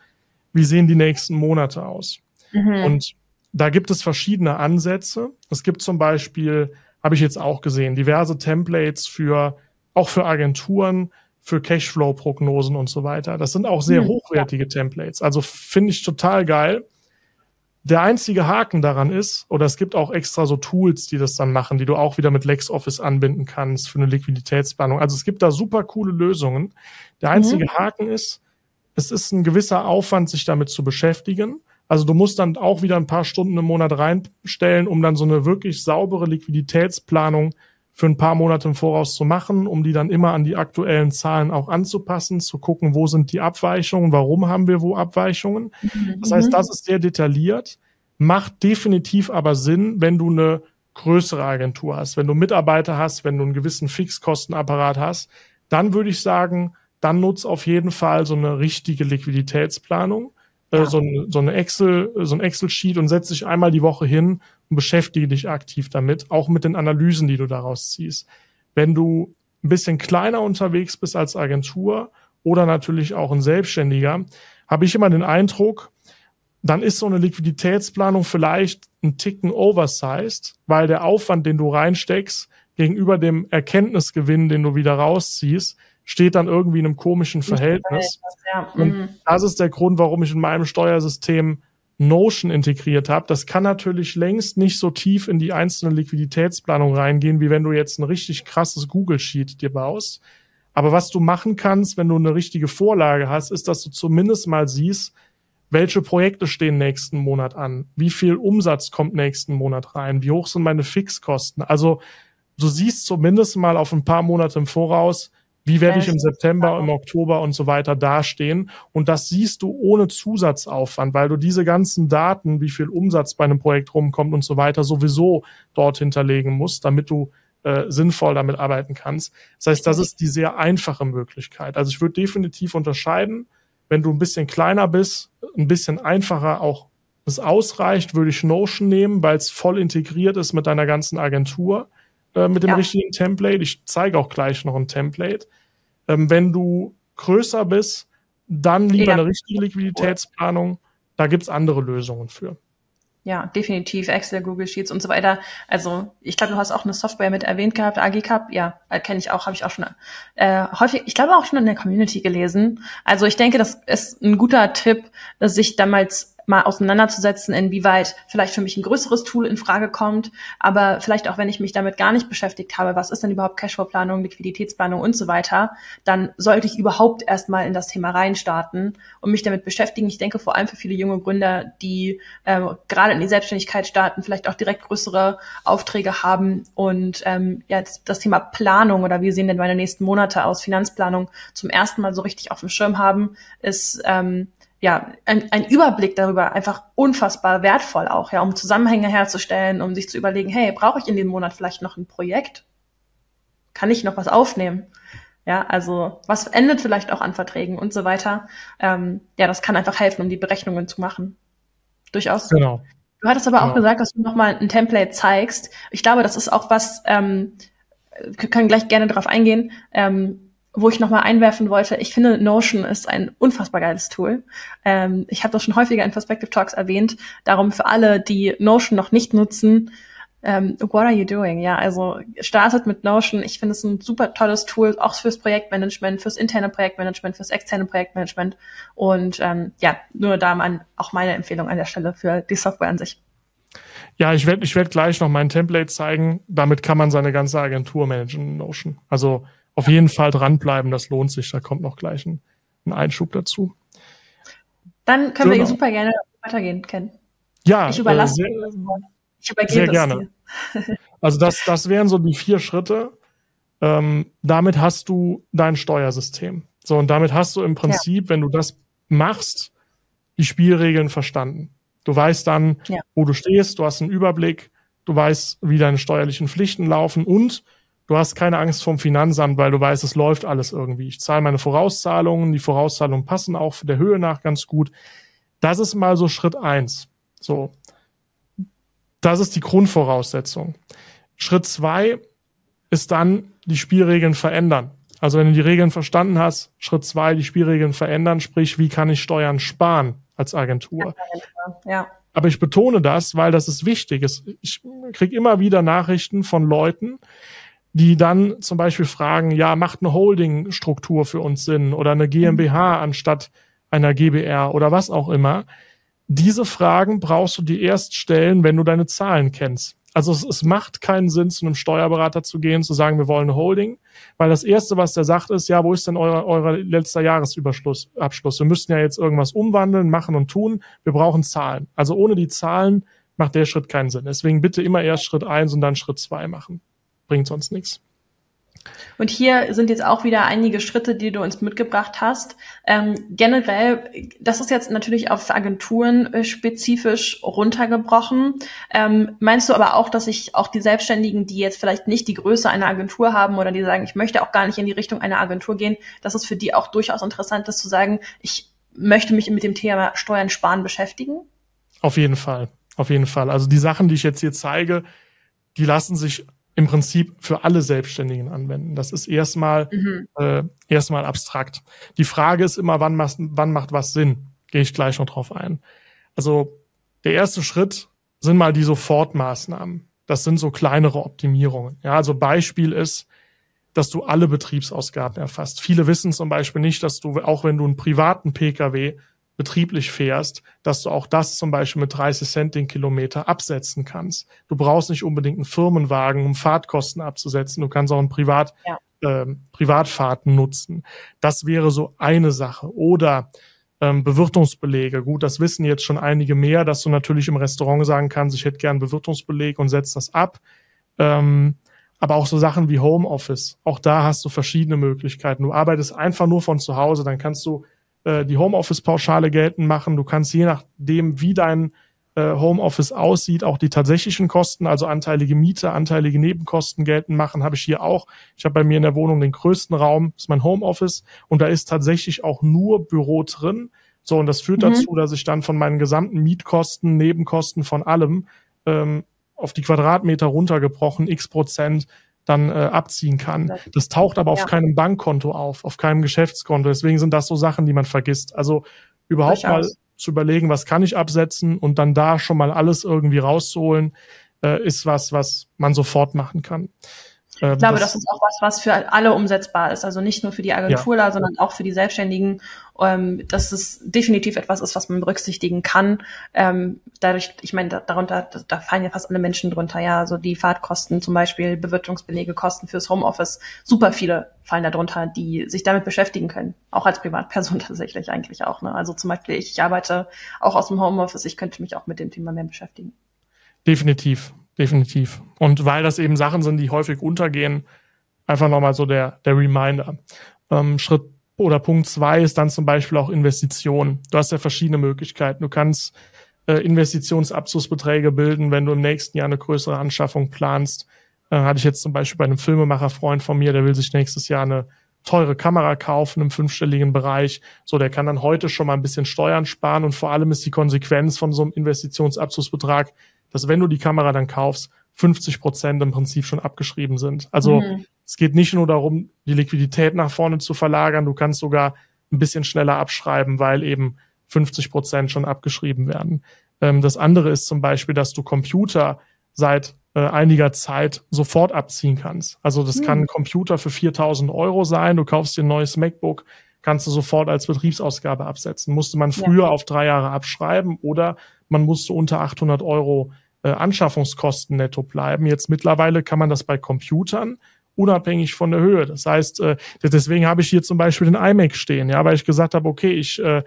wie sehen die nächsten Monate aus. Mhm. Und da gibt es verschiedene Ansätze. Es gibt zum Beispiel, habe ich jetzt auch gesehen, diverse Templates für, auch für Agenturen, für Cashflow-Prognosen und so weiter. Das sind auch sehr hm, hochwertige Templates. Also finde ich total geil. Der einzige Haken daran ist, oder es gibt auch extra so Tools, die das dann machen, die du auch wieder mit LexOffice anbinden kannst für eine Liquiditätsplanung. Also es gibt da super coole Lösungen. Der einzige mhm. Haken ist, es ist ein gewisser Aufwand, sich damit zu beschäftigen. Also du musst dann auch wieder ein paar Stunden im Monat reinstellen, um dann so eine wirklich saubere Liquiditätsplanung für ein paar Monate im Voraus zu machen, um die dann immer an die aktuellen Zahlen auch anzupassen, zu gucken, wo sind die Abweichungen, warum haben wir wo Abweichungen. Mhm. Das heißt, das ist sehr detailliert, macht definitiv aber Sinn, wenn du eine größere Agentur hast, wenn du Mitarbeiter hast, wenn du einen gewissen Fixkostenapparat hast, dann würde ich sagen, dann nutz auf jeden Fall so eine richtige Liquiditätsplanung ja. so, ein, so eine Excel, so ein Excel-Sheet und setz dich einmal die Woche hin und beschäftige dich aktiv damit, auch mit den Analysen, die du daraus ziehst. Wenn du ein bisschen kleiner unterwegs bist als Agentur oder natürlich auch ein Selbstständiger, habe ich immer den Eindruck, dann ist so eine Liquiditätsplanung vielleicht ein Ticken oversized, weil der Aufwand, den du reinsteckst, gegenüber dem Erkenntnisgewinn, den du wieder rausziehst, steht dann irgendwie in einem komischen Verhältnis. Ja. Und mhm. das ist der Grund, warum ich in meinem Steuersystem Notion integriert habe. Das kann natürlich längst nicht so tief in die einzelne Liquiditätsplanung reingehen, wie wenn du jetzt ein richtig krasses Google Sheet dir baust. Aber was du machen kannst, wenn du eine richtige Vorlage hast, ist, dass du zumindest mal siehst, welche Projekte stehen nächsten Monat an? Wie viel Umsatz kommt nächsten Monat rein? Wie hoch sind meine Fixkosten? Also du siehst zumindest mal auf ein paar Monate im Voraus, wie werde ich im September, im Oktober und so weiter dastehen? Und das siehst du ohne Zusatzaufwand, weil du diese ganzen Daten, wie viel Umsatz bei einem Projekt rumkommt und so weiter, sowieso dort hinterlegen musst, damit du äh, sinnvoll damit arbeiten kannst. Das heißt, das ist die sehr einfache Möglichkeit. Also ich würde definitiv unterscheiden, wenn du ein bisschen kleiner bist, ein bisschen einfacher auch es ausreicht, würde ich Notion nehmen, weil es voll integriert ist mit deiner ganzen Agentur, äh, mit dem ja. richtigen Template. Ich zeige auch gleich noch ein Template. Ähm, wenn du größer bist, dann lieber ja. eine richtige Liquiditätsplanung. Da gibt's andere Lösungen für. Ja, definitiv. Excel, Google Sheets und so weiter. Also ich glaube, du hast auch eine Software mit erwähnt gehabt, AgiCup. Ja, kenne ich auch, habe ich auch schon äh, häufig, ich glaube auch schon in der Community gelesen. Also ich denke, das ist ein guter Tipp, sich damals mal auseinanderzusetzen, inwieweit vielleicht für mich ein größeres Tool in Frage kommt, aber vielleicht auch, wenn ich mich damit gar nicht beschäftigt habe, was ist denn überhaupt Cashflow-Planung, Liquiditätsplanung und so weiter, dann sollte ich überhaupt erstmal in das Thema reinstarten und mich damit beschäftigen. Ich denke vor allem für viele junge Gründer, die äh, gerade in die Selbstständigkeit starten, vielleicht auch direkt größere Aufträge haben und ähm, ja, das Thema Planung oder wie sehen denn meine nächsten Monate aus, Finanzplanung zum ersten Mal so richtig auf dem Schirm haben, ist ähm, ja, ein, ein Überblick darüber einfach unfassbar wertvoll auch, ja, um Zusammenhänge herzustellen, um sich zu überlegen, hey, brauche ich in dem Monat vielleicht noch ein Projekt? Kann ich noch was aufnehmen? Ja, also was endet vielleicht auch an Verträgen und so weiter. Ähm, ja, das kann einfach helfen, um die Berechnungen zu machen. Durchaus. Genau. Du hattest aber genau. auch gesagt, dass du nochmal ein Template zeigst. Ich glaube, das ist auch was, ähm, wir können gleich gerne darauf eingehen. Ähm, wo ich nochmal einwerfen wollte, ich finde Notion ist ein unfassbar geiles Tool. Ähm, ich habe das schon häufiger in Perspective Talks erwähnt. Darum für alle, die Notion noch nicht nutzen, ähm, what are you doing? Ja, also startet mit Notion. Ich finde es ein super tolles Tool, auch fürs Projektmanagement, fürs interne Projektmanagement, fürs externe Projektmanagement. Und ähm, ja, nur da mal auch meine Empfehlung an der Stelle für die Software an sich. Ja, ich werde ich werd gleich noch mein Template zeigen. Damit kann man seine ganze Agentur managen in Notion. Also auf jeden Fall dranbleiben, das lohnt sich. Da kommt noch gleich ein, ein Einschub dazu. Dann können genau. wir super gerne weitergehen, Ken. Ja, ich überlasse äh, sehr, Ich übergebe Sehr gerne. also das, das wären so die vier Schritte. Ähm, damit hast du dein Steuersystem. So, und damit hast du im Prinzip, ja. wenn du das machst, die Spielregeln verstanden. Du weißt dann, ja. wo du stehst, du hast einen Überblick, du weißt, wie deine steuerlichen Pflichten laufen und du hast keine Angst vom Finanzamt, weil du weißt, es läuft alles irgendwie. Ich zahle meine Vorauszahlungen, die Vorauszahlungen passen auch der Höhe nach ganz gut. Das ist mal so Schritt eins. So. Das ist die Grundvoraussetzung. Schritt zwei ist dann die Spielregeln verändern. Also wenn du die Regeln verstanden hast, Schritt zwei, die Spielregeln verändern, sprich, wie kann ich Steuern sparen als Agentur? Ja. Aber ich betone das, weil das ist wichtig. Ich kriege immer wieder Nachrichten von Leuten, die dann zum Beispiel fragen, ja, macht eine Holding-Struktur für uns Sinn oder eine GmbH mhm. anstatt einer GBR oder was auch immer. Diese Fragen brauchst du dir erst stellen, wenn du deine Zahlen kennst. Also es, es, macht keinen Sinn, zu einem Steuerberater zu gehen, zu sagen, wir wollen eine Holding, weil das Erste, was der sagt, ist, ja, wo ist denn euer, euer letzter Jahresüberschluss? Abschluss? Wir müssten ja jetzt irgendwas umwandeln, machen und tun. Wir brauchen Zahlen. Also ohne die Zahlen macht der Schritt keinen Sinn. Deswegen bitte immer erst Schritt eins und dann Schritt zwei machen. Bringt sonst nichts. Und hier sind jetzt auch wieder einige Schritte, die du uns mitgebracht hast. Ähm, generell, das ist jetzt natürlich auf Agenturen äh, spezifisch runtergebrochen. Ähm, meinst du aber auch, dass sich auch die Selbstständigen, die jetzt vielleicht nicht die Größe einer Agentur haben oder die sagen, ich möchte auch gar nicht in die Richtung einer Agentur gehen, dass es für die auch durchaus interessant ist zu sagen, ich möchte mich mit dem Thema Steuern sparen beschäftigen? Auf jeden Fall, auf jeden Fall. Also die Sachen, die ich jetzt hier zeige, die lassen sich im Prinzip für alle Selbstständigen anwenden. Das ist erstmal mhm. äh, erstmal abstrakt. Die Frage ist immer, wann, macht, wann macht was Sinn? Gehe ich gleich noch drauf ein. Also der erste Schritt sind mal die Sofortmaßnahmen. Das sind so kleinere Optimierungen. Ja, also Beispiel ist, dass du alle Betriebsausgaben erfasst. Viele wissen zum Beispiel nicht, dass du, auch wenn du einen privaten Pkw betrieblich fährst, dass du auch das zum Beispiel mit 30 Cent den Kilometer absetzen kannst. Du brauchst nicht unbedingt einen Firmenwagen, um Fahrtkosten abzusetzen. Du kannst auch einen Privat, ja. äh, Privatfahrten nutzen. Das wäre so eine Sache. Oder ähm, Bewirtungsbelege. Gut, das wissen jetzt schon einige mehr, dass du natürlich im Restaurant sagen kannst, ich hätte gern Bewirtungsbeleg und setz das ab. Ähm, aber auch so Sachen wie Homeoffice. Auch da hast du verschiedene Möglichkeiten. Du arbeitest einfach nur von zu Hause, dann kannst du äh, die Homeoffice-Pauschale geltend machen. Du kannst je nachdem, wie dein äh, Homeoffice aussieht, auch die tatsächlichen Kosten, also anteilige Miete, anteilige Nebenkosten geltend machen, habe ich hier auch. Ich habe bei mir in der Wohnung den größten Raum, ist mein Homeoffice und da ist tatsächlich auch nur Büro drin. So, und das führt mhm. dazu, dass ich dann von meinen gesamten Mietkosten, Nebenkosten von allem ähm, auf die Quadratmeter runtergebrochen, x Prozent dann äh, abziehen kann. Das taucht aber auf ja. keinem Bankkonto auf, auf keinem Geschäftskonto. Deswegen sind das so Sachen, die man vergisst. Also überhaupt mal zu überlegen, was kann ich absetzen und dann da schon mal alles irgendwie rauszuholen, äh, ist was, was man sofort machen kann. Ähm, ich glaube, das, das, ist auch was, was für alle umsetzbar ist. Also nicht nur für die Agenturler, ja. sondern auch für die Selbstständigen. Ähm, dass es definitiv etwas ist, was man berücksichtigen kann. Ähm, dadurch, ich meine, da, darunter, da, da fallen ja fast alle Menschen drunter. Ja, so die Fahrtkosten zum Beispiel, Bewirtungsbelege, Kosten fürs Homeoffice. Super viele fallen da drunter, die sich damit beschäftigen können. Auch als Privatperson tatsächlich eigentlich auch. Ne? Also zum Beispiel ich, ich arbeite auch aus dem Homeoffice. Ich könnte mich auch mit dem Thema mehr beschäftigen. Definitiv definitiv. Und weil das eben Sachen sind, die häufig untergehen, einfach nochmal so der, der Reminder. Ähm, Schritt oder Punkt zwei ist dann zum Beispiel auch Investitionen. Du hast ja verschiedene Möglichkeiten. Du kannst äh, Investitionsabzugsbeträge bilden, wenn du im nächsten Jahr eine größere Anschaffung planst. Äh, hatte ich jetzt zum Beispiel bei einem Filmemacherfreund von mir, der will sich nächstes Jahr eine teure Kamera kaufen im fünfstelligen Bereich. So, der kann dann heute schon mal ein bisschen Steuern sparen und vor allem ist die Konsequenz von so einem Investitionsabzugsbetrag, dass wenn du die Kamera dann kaufst, 50 Prozent im Prinzip schon abgeschrieben sind. Also mhm. es geht nicht nur darum, die Liquidität nach vorne zu verlagern, du kannst sogar ein bisschen schneller abschreiben, weil eben 50 Prozent schon abgeschrieben werden. Ähm, das andere ist zum Beispiel, dass du Computer seit äh, einiger Zeit sofort abziehen kannst. Also das mhm. kann ein Computer für 4000 Euro sein, du kaufst dir ein neues MacBook, kannst du sofort als Betriebsausgabe absetzen. Musste man früher ja. auf drei Jahre abschreiben oder man musste unter 800 Euro äh, Anschaffungskosten netto bleiben. Jetzt mittlerweile kann man das bei Computern unabhängig von der Höhe. Das heißt, äh, deswegen habe ich hier zum Beispiel den iMac stehen, ja, weil ich gesagt habe, okay, ich, äh,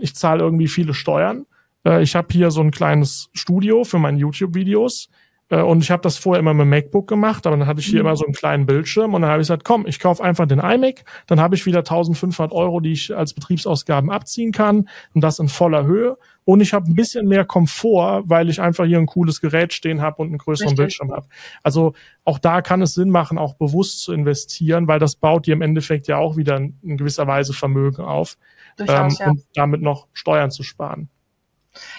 ich zahle irgendwie viele Steuern Äh, ich habe hier so ein kleines Studio für meine YouTube-Videos und ich habe das vorher immer mit dem MacBook gemacht, aber dann hatte ich hier mhm. immer so einen kleinen Bildschirm und dann habe ich gesagt, komm, ich kaufe einfach den iMac, dann habe ich wieder 1500 Euro, die ich als Betriebsausgaben abziehen kann und das in voller Höhe. Und ich habe ein bisschen mehr Komfort, weil ich einfach hier ein cooles Gerät stehen habe und einen größeren Richtig. Bildschirm habe. Also auch da kann es Sinn machen, auch bewusst zu investieren, weil das baut dir im Endeffekt ja auch wieder in, in gewisser Weise Vermögen auf Durchaus, ähm, ja. und damit noch Steuern zu sparen.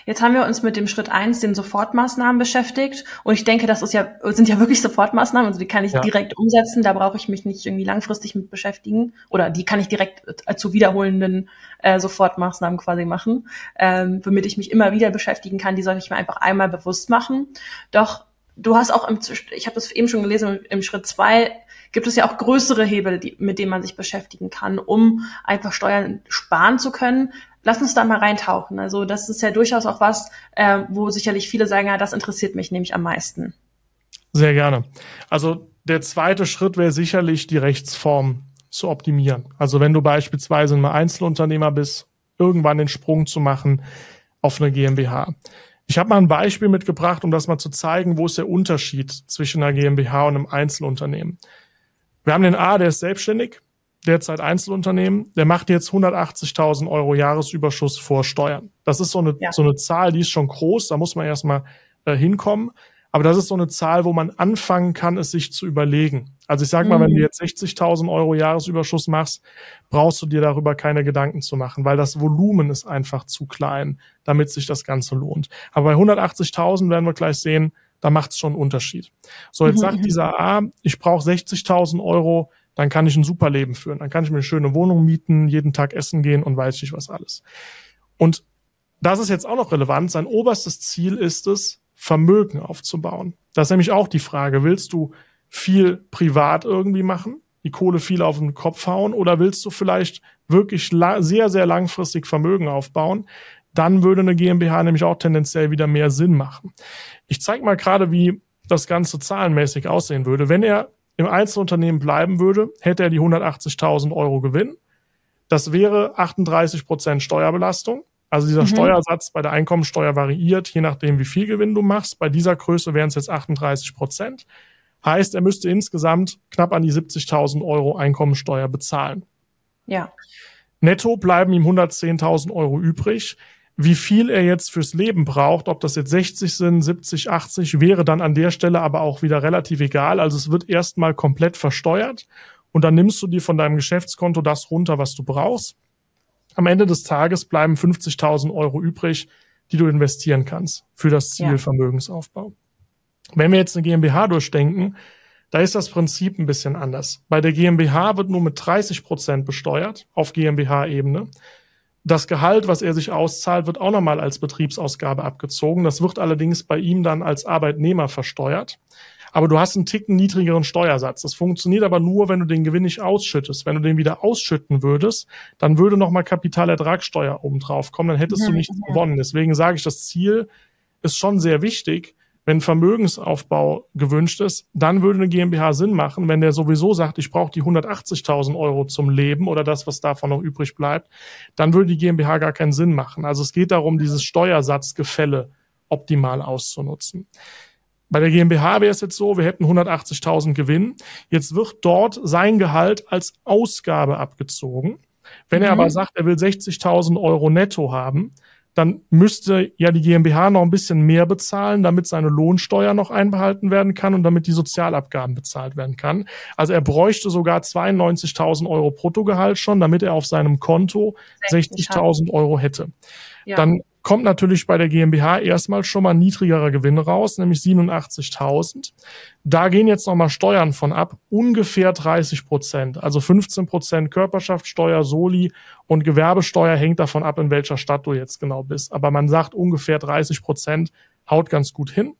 Jetzt haben wir uns mit dem Schritt eins, den Sofortmaßnahmen beschäftigt. Und ich denke, das ist ja, sind ja wirklich Sofortmaßnahmen. Also die kann ich ja. direkt umsetzen. Da brauche ich mich nicht irgendwie langfristig mit beschäftigen. Oder die kann ich direkt äh, zu wiederholenden äh, Sofortmaßnahmen quasi machen, ähm, womit ich mich immer wieder beschäftigen kann. Die sollte ich mir einfach einmal bewusst machen. Doch du hast auch im, ich habe das eben schon gelesen, im Schritt zwei gibt es ja auch größere Hebel, die, mit denen man sich beschäftigen kann, um einfach Steuern sparen zu können. Lass uns da mal reintauchen. Also das ist ja durchaus auch was, äh, wo sicherlich viele sagen, ja, das interessiert mich nämlich am meisten. Sehr gerne. Also der zweite Schritt wäre sicherlich die Rechtsform zu optimieren. Also wenn du beispielsweise ein Einzelunternehmer bist, irgendwann den Sprung zu machen auf eine GmbH. Ich habe mal ein Beispiel mitgebracht, um das mal zu zeigen, wo ist der Unterschied zwischen einer GmbH und einem Einzelunternehmen. Wir haben den A, der ist selbstständig, derzeit Einzelunternehmen, der macht jetzt 180.000 Euro Jahresüberschuss vor Steuern. Das ist so eine, ja. so eine Zahl, die ist schon groß, da muss man erstmal äh, hinkommen. Aber das ist so eine Zahl, wo man anfangen kann, es sich zu überlegen. Also ich sage mal, mhm. wenn du mhm. jetzt 60.000 Euro Jahresüberschuss machst, brauchst du dir darüber keine Gedanken zu machen, weil das Volumen ist einfach zu klein, damit sich das Ganze lohnt. Aber bei 180.000 werden wir gleich sehen, da macht es schon einen Unterschied. So, jetzt mhm. sagt dieser A, ich brauche 60.000 Euro dann kann ich ein super Leben führen. Dann kann ich mir eine schöne Wohnung mieten, jeden Tag essen gehen und weiß nicht was alles. Und das ist jetzt auch noch relevant. Sein oberstes Ziel ist es, Vermögen aufzubauen. Das ist nämlich auch die Frage, willst du viel privat irgendwie machen, die Kohle viel auf den Kopf hauen oder willst du vielleicht wirklich sehr, sehr langfristig Vermögen aufbauen? Dann würde eine GmbH nämlich auch tendenziell wieder mehr Sinn machen. Ich zeige mal gerade, wie das Ganze zahlenmäßig aussehen würde. Wenn er im Einzelunternehmen bleiben würde, hätte er die 180.000 Euro Gewinn. Das wäre 38 Prozent Steuerbelastung. Also dieser mhm. Steuersatz bei der Einkommensteuer variiert, je nachdem, wie viel Gewinn du machst. Bei dieser Größe wären es jetzt 38 Prozent. Heißt, er müsste insgesamt knapp an die 70.000 Euro Einkommensteuer bezahlen. Ja. Netto bleiben ihm 110.000 Euro übrig. Wie viel er jetzt fürs Leben braucht, ob das jetzt 60 sind, 70, 80, wäre dann an der Stelle aber auch wieder relativ egal. Also es wird erstmal komplett versteuert und dann nimmst du dir von deinem Geschäftskonto das runter, was du brauchst. Am Ende des Tages bleiben 50.000 Euro übrig, die du investieren kannst für das Ziel ja. Vermögensaufbau. Wenn wir jetzt eine GmbH durchdenken, da ist das Prinzip ein bisschen anders. Bei der GmbH wird nur mit 30 Prozent besteuert auf GmbH-Ebene. Das Gehalt, was er sich auszahlt, wird auch nochmal als Betriebsausgabe abgezogen. Das wird allerdings bei ihm dann als Arbeitnehmer versteuert. Aber du hast einen Ticken niedrigeren Steuersatz. Das funktioniert aber nur, wenn du den Gewinn nicht ausschüttest. Wenn du den wieder ausschütten würdest, dann würde nochmal Kapitalertragssteuer oben drauf kommen. Dann hättest ja, du nichts ja. gewonnen. Deswegen sage ich, das Ziel ist schon sehr wichtig wenn Vermögensaufbau gewünscht ist, dann würde eine GmbH Sinn machen, wenn der sowieso sagt, ich brauche die 180.000 Euro zum Leben oder das, was davon noch übrig bleibt, dann würde die GmbH gar keinen Sinn machen. Also es geht darum, dieses Steuersatzgefälle optimal auszunutzen. Bei der GmbH wäre es jetzt so, wir hätten 180.000 Gewinn. Jetzt wird dort sein Gehalt als Ausgabe abgezogen. Wenn mhm. er aber sagt, er will 60.000 Euro netto haben, dann müsste ja die GmbH noch ein bisschen mehr bezahlen, damit seine Lohnsteuer noch einbehalten werden kann und damit die Sozialabgaben bezahlt werden kann. Also er bräuchte sogar 92.000 Euro Bruttogehalt schon, damit er auf seinem Konto 60.000 Euro hätte. Ja. Dann kommt natürlich bei der GmbH erstmal schon mal niedrigerer Gewinn raus, nämlich 87.000. Da gehen jetzt nochmal Steuern von ab, ungefähr 30 Prozent. Also 15 Prozent Körperschaftssteuer, Soli und Gewerbesteuer hängt davon ab, in welcher Stadt du jetzt genau bist. Aber man sagt ungefähr 30 Prozent haut ganz gut hin.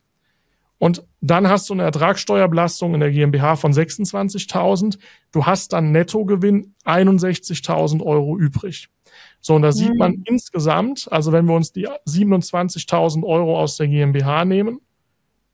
Und dann hast du eine Ertragssteuerbelastung in der GmbH von 26.000. Du hast dann Nettogewinn 61.000 Euro übrig. So, und da sieht man mhm. insgesamt, also wenn wir uns die 27.000 Euro aus der GmbH nehmen,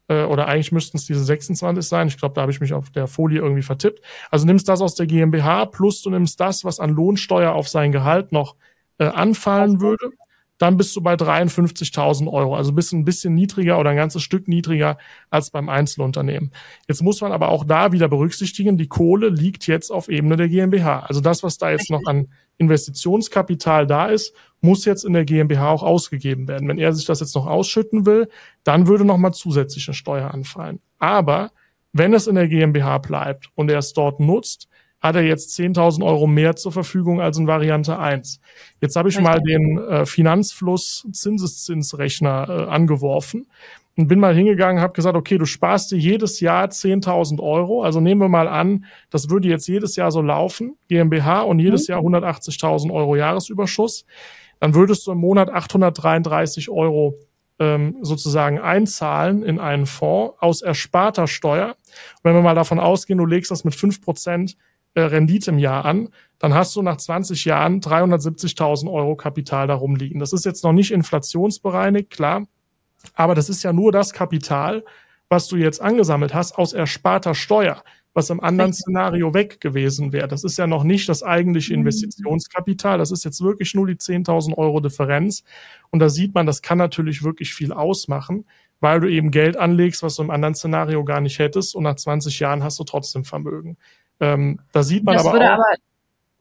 äh, oder eigentlich müssten es diese 26 sein, ich glaube, da habe ich mich auf der Folie irgendwie vertippt. Also nimmst das aus der GmbH plus du nimmst das, was an Lohnsteuer auf sein Gehalt noch äh, anfallen würde, dann bist du bei 53.000 Euro. Also bist ein bisschen niedriger oder ein ganzes Stück niedriger als beim Einzelunternehmen. Jetzt muss man aber auch da wieder berücksichtigen, die Kohle liegt jetzt auf Ebene der GmbH. Also das, was da jetzt noch an Investitionskapital da ist, muss jetzt in der GmbH auch ausgegeben werden. Wenn er sich das jetzt noch ausschütten will, dann würde nochmal zusätzliche Steuer anfallen. Aber wenn es in der GmbH bleibt und er es dort nutzt, hat er jetzt 10.000 Euro mehr zur Verfügung als in Variante 1. Jetzt habe ich mal den äh, Finanzfluss Zinseszinsrechner äh, angeworfen und bin mal hingegangen, habe gesagt, okay, du sparst dir jedes Jahr 10.000 Euro. Also nehmen wir mal an, das würde jetzt jedes Jahr so laufen, GmbH und jedes mhm. Jahr 180.000 Euro Jahresüberschuss. Dann würdest du im Monat 833 Euro ähm, sozusagen einzahlen in einen Fonds aus ersparter Steuer. Und wenn wir mal davon ausgehen, du legst das mit fünf Prozent äh, Rendite im Jahr an, dann hast du nach 20 Jahren 370.000 Euro Kapital darum liegen. Das ist jetzt noch nicht inflationsbereinigt, klar, aber das ist ja nur das Kapital, was du jetzt angesammelt hast aus ersparter Steuer, was im anderen Szenario weg gewesen wäre. Das ist ja noch nicht das eigentliche mhm. Investitionskapital. Das ist jetzt wirklich nur die 10.000 Euro Differenz. Und da sieht man, das kann natürlich wirklich viel ausmachen, weil du eben Geld anlegst, was du im anderen Szenario gar nicht hättest. Und nach 20 Jahren hast du trotzdem Vermögen. Ähm, da sieht man das aber würde auch, aber,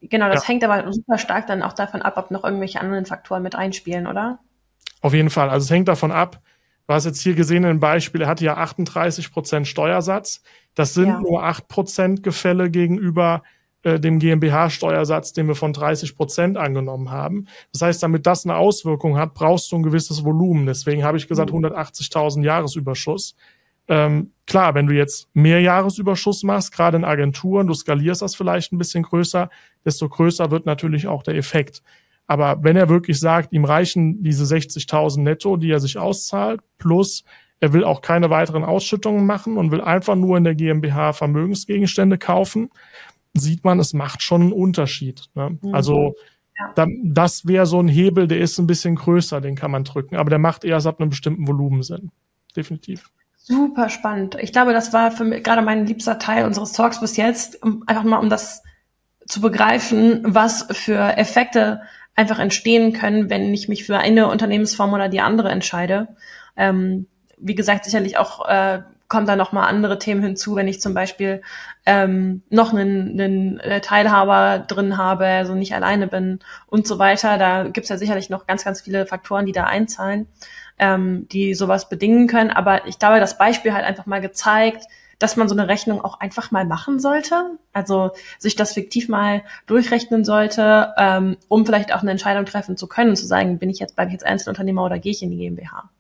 genau, das ja. hängt aber super stark dann auch davon ab, ob noch irgendwelche anderen Faktoren mit einspielen, oder? Auf jeden Fall. Also es hängt davon ab, Du hast jetzt hier gesehen im Beispiel, er hatte ja 38 Prozent Steuersatz. Das sind ja. nur 8 Prozent Gefälle gegenüber äh, dem GmbH-Steuersatz, den wir von 30 Prozent angenommen haben. Das heißt, damit das eine Auswirkung hat, brauchst du ein gewisses Volumen. Deswegen habe ich gesagt mhm. 180.000 Jahresüberschuss. Ähm, klar, wenn du jetzt mehr Jahresüberschuss machst, gerade in Agenturen, du skalierst das vielleicht ein bisschen größer, desto größer wird natürlich auch der Effekt. Aber wenn er wirklich sagt, ihm reichen diese 60.000 netto, die er sich auszahlt, plus er will auch keine weiteren Ausschüttungen machen und will einfach nur in der GmbH Vermögensgegenstände kaufen, sieht man, es macht schon einen Unterschied. Ne? Mhm. Also ja. das wäre so ein Hebel, der ist ein bisschen größer, den kann man drücken, aber der macht erst ab einem bestimmten Volumen Sinn. Definitiv. Super spannend. Ich glaube, das war für mich gerade mein liebster Teil unseres Talks bis jetzt, um, einfach mal um das zu begreifen, was für Effekte einfach entstehen können, wenn ich mich für eine Unternehmensform oder die andere entscheide. Ähm, wie gesagt, sicherlich auch äh, kommen da noch mal andere Themen hinzu, wenn ich zum Beispiel ähm, noch einen, einen äh, Teilhaber drin habe, also nicht alleine bin und so weiter. Da gibt's ja sicherlich noch ganz, ganz viele Faktoren, die da einzahlen, ähm, die sowas bedingen können. Aber ich glaube, das Beispiel hat einfach mal gezeigt, dass man so eine Rechnung auch einfach mal machen sollte, also sich das fiktiv mal durchrechnen sollte, ähm, um vielleicht auch eine Entscheidung treffen zu können, zu sagen, bin ich jetzt, bleibe ich jetzt Einzelunternehmer oder gehe ich in die GmbH?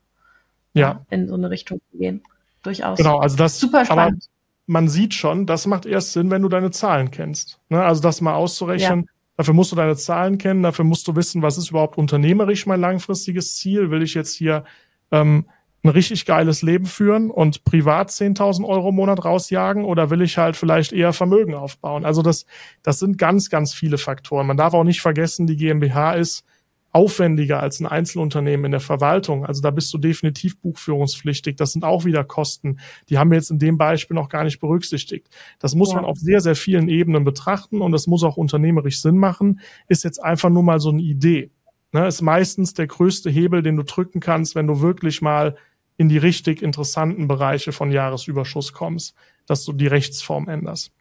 Ja. In so eine Richtung zu gehen. Durchaus. Genau, also das super spannend. man sieht schon, das macht erst Sinn, wenn du deine Zahlen kennst. Ne? Also das mal auszurechnen. Ja. Dafür musst du deine Zahlen kennen, dafür musst du wissen, was ist überhaupt unternehmerisch mein langfristiges Ziel. Will ich jetzt hier ähm, ein richtig geiles Leben führen und privat 10.000 Euro im Monat rausjagen oder will ich halt vielleicht eher Vermögen aufbauen? Also das, das sind ganz, ganz viele Faktoren. Man darf auch nicht vergessen, die GmbH ist aufwendiger als ein Einzelunternehmen in der Verwaltung. Also da bist du definitiv buchführungspflichtig. Das sind auch wieder Kosten. Die haben wir jetzt in dem Beispiel noch gar nicht berücksichtigt. Das muss ja. man auf sehr, sehr vielen Ebenen betrachten und das muss auch unternehmerisch Sinn machen. Ist jetzt einfach nur mal so eine Idee. Ne, ist meistens der größte Hebel, den du drücken kannst, wenn du wirklich mal in die richtig interessanten Bereiche von Jahresüberschuss kommst, dass du die Rechtsform änderst.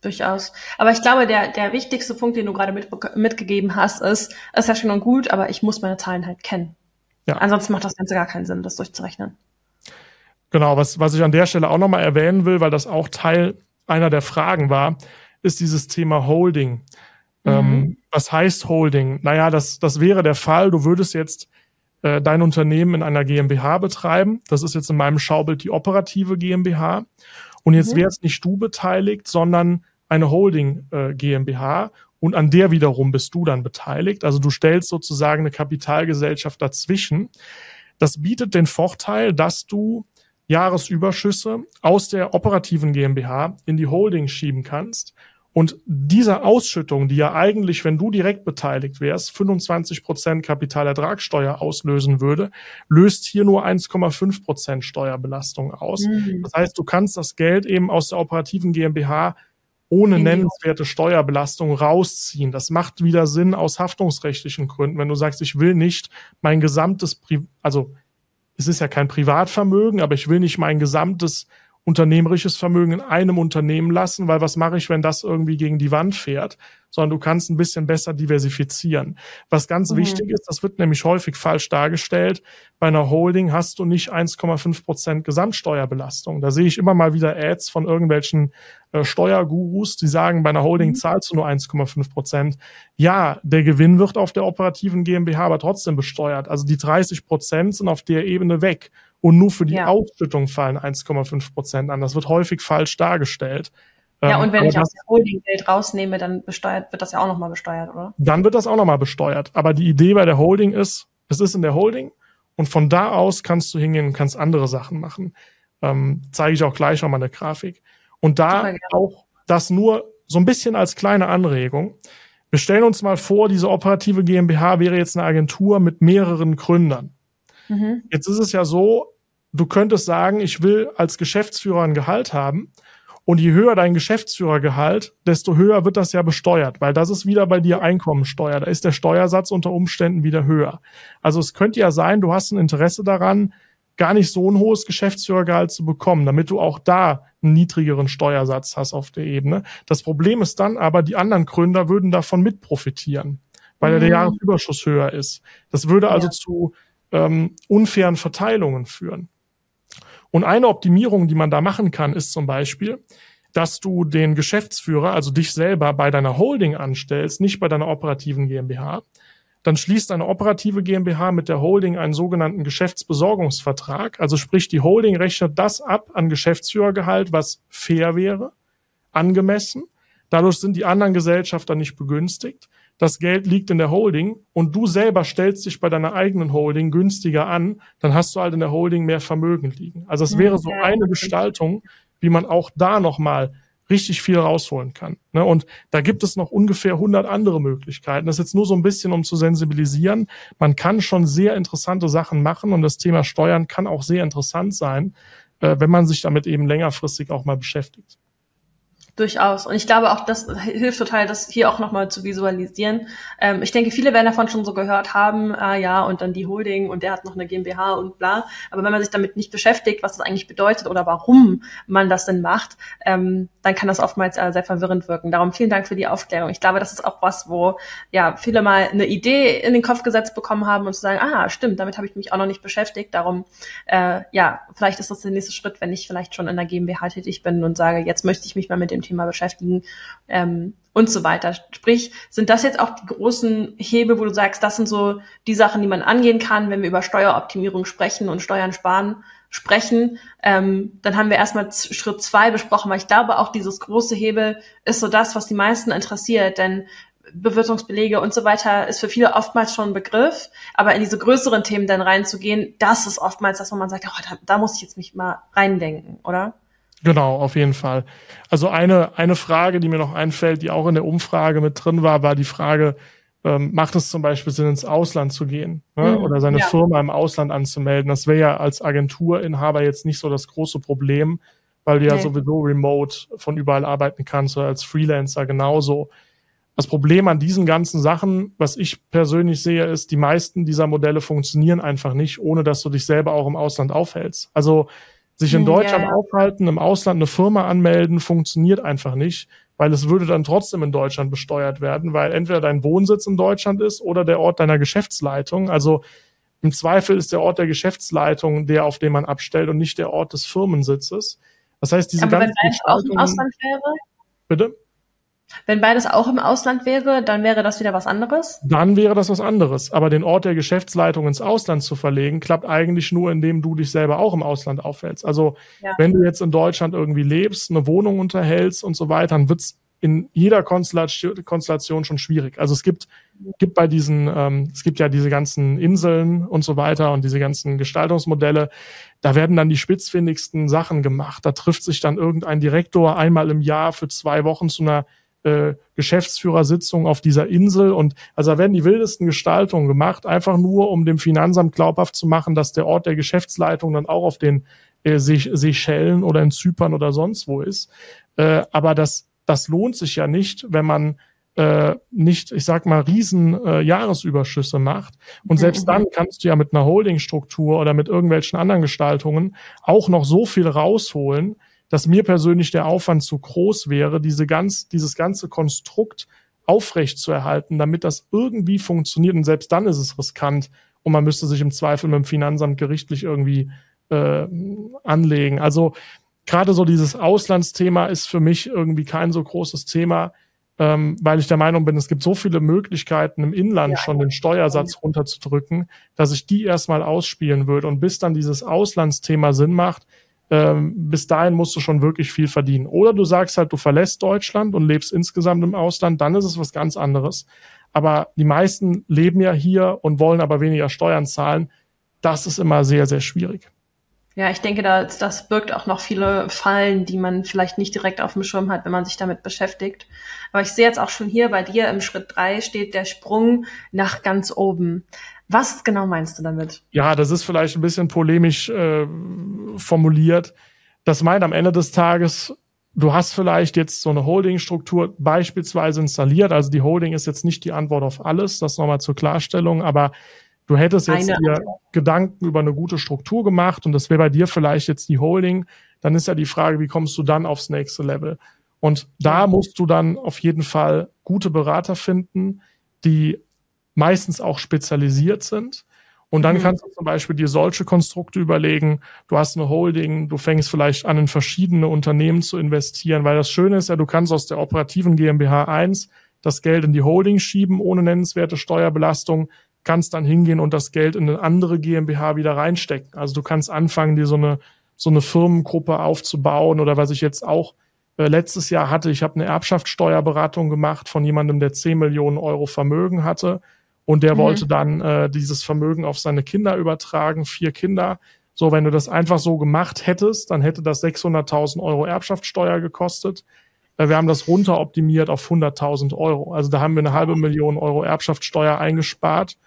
Durchaus. Aber ich glaube, der, der wichtigste Punkt, den du gerade mit, mitgegeben hast, ist, ist ja schön und gut, aber ich muss meine Zahlen halt kennen. Ja. Ansonsten macht das Ganze gar keinen Sinn, das durchzurechnen. Genau, was, was ich an der Stelle auch nochmal erwähnen will, weil das auch Teil einer der Fragen war, ist dieses Thema Holding. Mhm. Ähm, was heißt Holding? Naja, das, das wäre der Fall, du würdest jetzt äh, dein Unternehmen in einer GmbH betreiben. Das ist jetzt in meinem Schaubild die operative GmbH. Und jetzt mhm. wärst nicht du beteiligt, sondern eine Holding äh, GmbH und an der wiederum bist du dann beteiligt. Also du stellst sozusagen eine Kapitalgesellschaft dazwischen. Das bietet den Vorteil, dass du Jahresüberschüsse aus der operativen GmbH in die Holding schieben kannst und diese Ausschüttung, die ja eigentlich, wenn du direkt beteiligt wärst, 25 Prozent Kapitalertragssteuer auslösen würde, löst hier nur 1,5 Prozent Steuerbelastung aus. Mhm. Das heißt, du kannst das Geld eben aus der operativen GmbH ohne nennenswerte Steuerbelastung rausziehen. Das macht wieder Sinn aus haftungsrechtlichen Gründen. Wenn du sagst, ich will nicht mein gesamtes, Pri also es ist ja kein Privatvermögen, aber ich will nicht mein gesamtes unternehmerisches Vermögen in einem Unternehmen lassen, weil was mache ich, wenn das irgendwie gegen die Wand fährt? Sondern du kannst ein bisschen besser diversifizieren. Was ganz mhm. wichtig ist, das wird nämlich häufig falsch dargestellt. Bei einer Holding hast du nicht 1,5 Prozent Gesamtsteuerbelastung. Da sehe ich immer mal wieder Ads von irgendwelchen äh, Steuergurus, die sagen, bei einer Holding mhm. zahlst du nur 1,5 Prozent. Ja, der Gewinn wird auf der operativen GmbH aber trotzdem besteuert. Also die 30 Prozent sind auf der Ebene weg und nur für die ja. Ausschüttung fallen 1,5 Prozent an. Das wird häufig falsch dargestellt. Ja, ähm, und wenn ich aus der Holding Geld rausnehme, dann besteuert, wird das ja auch nochmal besteuert, oder? Dann wird das auch nochmal besteuert. Aber die Idee bei der Holding ist, es ist in der Holding und von da aus kannst du hingehen und kannst andere Sachen machen. Ähm, zeige ich auch gleich nochmal eine Grafik. Und da auch das nur so ein bisschen als kleine Anregung. Wir stellen uns mal vor, diese operative GmbH wäre jetzt eine Agentur mit mehreren Gründern. Mhm. Jetzt ist es ja so, du könntest sagen, ich will als Geschäftsführer ein Gehalt haben. Und je höher dein Geschäftsführergehalt, desto höher wird das ja besteuert, weil das ist wieder bei dir Einkommensteuer. Da ist der Steuersatz unter Umständen wieder höher. Also es könnte ja sein, du hast ein Interesse daran, gar nicht so ein hohes Geschäftsführergehalt zu bekommen, damit du auch da einen niedrigeren Steuersatz hast auf der Ebene. Das Problem ist dann aber, die anderen Gründer würden davon mit profitieren, weil mhm. der Jahresüberschuss höher ist. Das würde also ja. zu ähm, unfairen Verteilungen führen. Und eine Optimierung, die man da machen kann, ist zum Beispiel, dass du den Geschäftsführer, also dich selber bei deiner Holding anstellst, nicht bei deiner operativen GmbH. Dann schließt eine operative GmbH mit der Holding einen sogenannten Geschäftsbesorgungsvertrag. Also sprich, die Holding rechnet das ab an Geschäftsführergehalt, was fair wäre, angemessen. Dadurch sind die anderen Gesellschafter nicht begünstigt das Geld liegt in der Holding und du selber stellst dich bei deiner eigenen Holding günstiger an, dann hast du halt in der Holding mehr Vermögen liegen. Also es wäre so eine Gestaltung, wie man auch da nochmal richtig viel rausholen kann. Ne? Und da gibt es noch ungefähr 100 andere Möglichkeiten. Das ist jetzt nur so ein bisschen, um zu sensibilisieren. Man kann schon sehr interessante Sachen machen und das Thema Steuern kann auch sehr interessant sein, äh, wenn man sich damit eben längerfristig auch mal beschäftigt. Durchaus. Und ich glaube auch, das hilft total, das hier auch nochmal zu visualisieren. Ähm, ich denke, viele werden davon schon so gehört haben, ah ja, und dann die Holding und der hat noch eine GmbH und bla. Aber wenn man sich damit nicht beschäftigt, was das eigentlich bedeutet oder warum man das denn macht, ähm, dann kann das oftmals äh, sehr verwirrend wirken. Darum vielen Dank für die Aufklärung. Ich glaube, das ist auch was, wo ja viele mal eine Idee in den Kopf gesetzt bekommen haben und zu sagen, ah, stimmt, damit habe ich mich auch noch nicht beschäftigt. Darum, äh, ja, vielleicht ist das der nächste Schritt, wenn ich vielleicht schon in der GmbH tätig bin und sage, jetzt möchte ich mich mal mit dem Thema beschäftigen ähm, und so weiter. Sprich, sind das jetzt auch die großen Hebel, wo du sagst, das sind so die Sachen, die man angehen kann, wenn wir über Steueroptimierung sprechen und Steuern sparen sprechen, ähm, dann haben wir erstmal Schritt zwei besprochen, weil ich glaube, auch dieses große Hebel ist so das, was die meisten interessiert, denn Bewirtungsbelege und so weiter ist für viele oftmals schon ein Begriff, aber in diese größeren Themen dann reinzugehen, das ist oftmals das, wo man sagt, oh, da, da muss ich jetzt mich mal reindenken, oder? Genau, auf jeden Fall. Also eine, eine Frage, die mir noch einfällt, die auch in der Umfrage mit drin war, war die Frage, ähm, macht es zum Beispiel Sinn, ins Ausland zu gehen ne? mhm, oder seine ja. Firma im Ausland anzumelden? Das wäre ja als Agenturinhaber jetzt nicht so das große Problem, weil du nee. ja sowieso remote von überall arbeiten kannst oder als Freelancer genauso. Das Problem an diesen ganzen Sachen, was ich persönlich sehe, ist, die meisten dieser Modelle funktionieren einfach nicht, ohne dass du dich selber auch im Ausland aufhältst. Also sich in hm, Deutschland yeah. aufhalten, im Ausland eine Firma anmelden, funktioniert einfach nicht, weil es würde dann trotzdem in Deutschland besteuert werden, weil entweder dein Wohnsitz in Deutschland ist oder der Ort deiner Geschäftsleitung. Also im Zweifel ist der Ort der Geschäftsleitung der, auf den man abstellt und nicht der Ort des Firmensitzes. Das heißt, diese Aber ganzen wenn auch im Ausland wäre? Bitte? Wenn beides auch im Ausland wäre, dann wäre das wieder was anderes? Dann wäre das was anderes. Aber den Ort der Geschäftsleitung ins Ausland zu verlegen, klappt eigentlich nur, indem du dich selber auch im Ausland aufhältst. Also ja. wenn du jetzt in Deutschland irgendwie lebst, eine Wohnung unterhältst und so weiter, dann wird's in jeder Konstellation schon schwierig. Also es gibt, gibt bei diesen, ähm, es gibt ja diese ganzen Inseln und so weiter und diese ganzen Gestaltungsmodelle, da werden dann die spitzfindigsten Sachen gemacht. Da trifft sich dann irgendein Direktor einmal im Jahr für zwei Wochen zu einer äh, Geschäftsführersitzung auf dieser Insel und also da werden die wildesten Gestaltungen gemacht, einfach nur um dem Finanzamt glaubhaft zu machen, dass der Ort der Geschäftsleitung dann auch auf den äh, Seychellen oder in Zypern oder sonst wo ist. Äh, aber das das lohnt sich ja nicht, wenn man äh, nicht, ich sag mal, riesen äh, Jahresüberschüsse macht. Und mhm. selbst dann kannst du ja mit einer Holdingstruktur oder mit irgendwelchen anderen Gestaltungen auch noch so viel rausholen, dass mir persönlich der Aufwand zu groß wäre, diese ganz, dieses ganze Konstrukt aufrecht zu erhalten, damit das irgendwie funktioniert. Und selbst dann ist es riskant und man müsste sich im Zweifel mit dem Finanzamt gerichtlich irgendwie äh, anlegen. Also gerade so dieses Auslandsthema ist für mich irgendwie kein so großes Thema, ähm, weil ich der Meinung bin, es gibt so viele Möglichkeiten im Inland ja, schon den Steuersatz runterzudrücken, dass ich die erstmal ausspielen würde. Und bis dann dieses Auslandsthema Sinn macht, ähm, bis dahin musst du schon wirklich viel verdienen. Oder du sagst halt, du verlässt Deutschland und lebst insgesamt im Ausland, dann ist es was ganz anderes. Aber die meisten leben ja hier und wollen aber weniger Steuern zahlen. Das ist immer sehr, sehr schwierig. Ja, ich denke, das, das birgt auch noch viele Fallen, die man vielleicht nicht direkt auf dem Schirm hat, wenn man sich damit beschäftigt. Aber ich sehe jetzt auch schon hier bei dir im Schritt drei steht der Sprung nach ganz oben. Was genau meinst du damit? Ja, das ist vielleicht ein bisschen polemisch äh, formuliert. Das meint am Ende des Tages, du hast vielleicht jetzt so eine Holding-Struktur beispielsweise installiert. Also die Holding ist jetzt nicht die Antwort auf alles, das nochmal zur Klarstellung, aber Du hättest jetzt eine dir Gedanken über eine gute Struktur gemacht und das wäre bei dir vielleicht jetzt die Holding. Dann ist ja die Frage, wie kommst du dann aufs nächste Level? Und da musst du dann auf jeden Fall gute Berater finden, die meistens auch spezialisiert sind. Und dann mhm. kannst du zum Beispiel dir solche Konstrukte überlegen. Du hast eine Holding, du fängst vielleicht an, in verschiedene Unternehmen zu investieren, weil das Schöne ist ja, du kannst aus der operativen GmbH 1 das Geld in die Holding schieben ohne nennenswerte Steuerbelastung kannst dann hingehen und das Geld in eine andere GmbH wieder reinstecken. Also du kannst anfangen, dir so eine, so eine Firmengruppe aufzubauen oder was ich jetzt auch äh, letztes Jahr hatte. Ich habe eine Erbschaftssteuerberatung gemacht von jemandem, der 10 Millionen Euro Vermögen hatte und der mhm. wollte dann äh, dieses Vermögen auf seine Kinder übertragen, vier Kinder. So, wenn du das einfach so gemacht hättest, dann hätte das 600.000 Euro Erbschaftssteuer gekostet. Äh, wir haben das runteroptimiert auf 100.000 Euro. Also da haben wir eine halbe Million Euro Erbschaftssteuer eingespart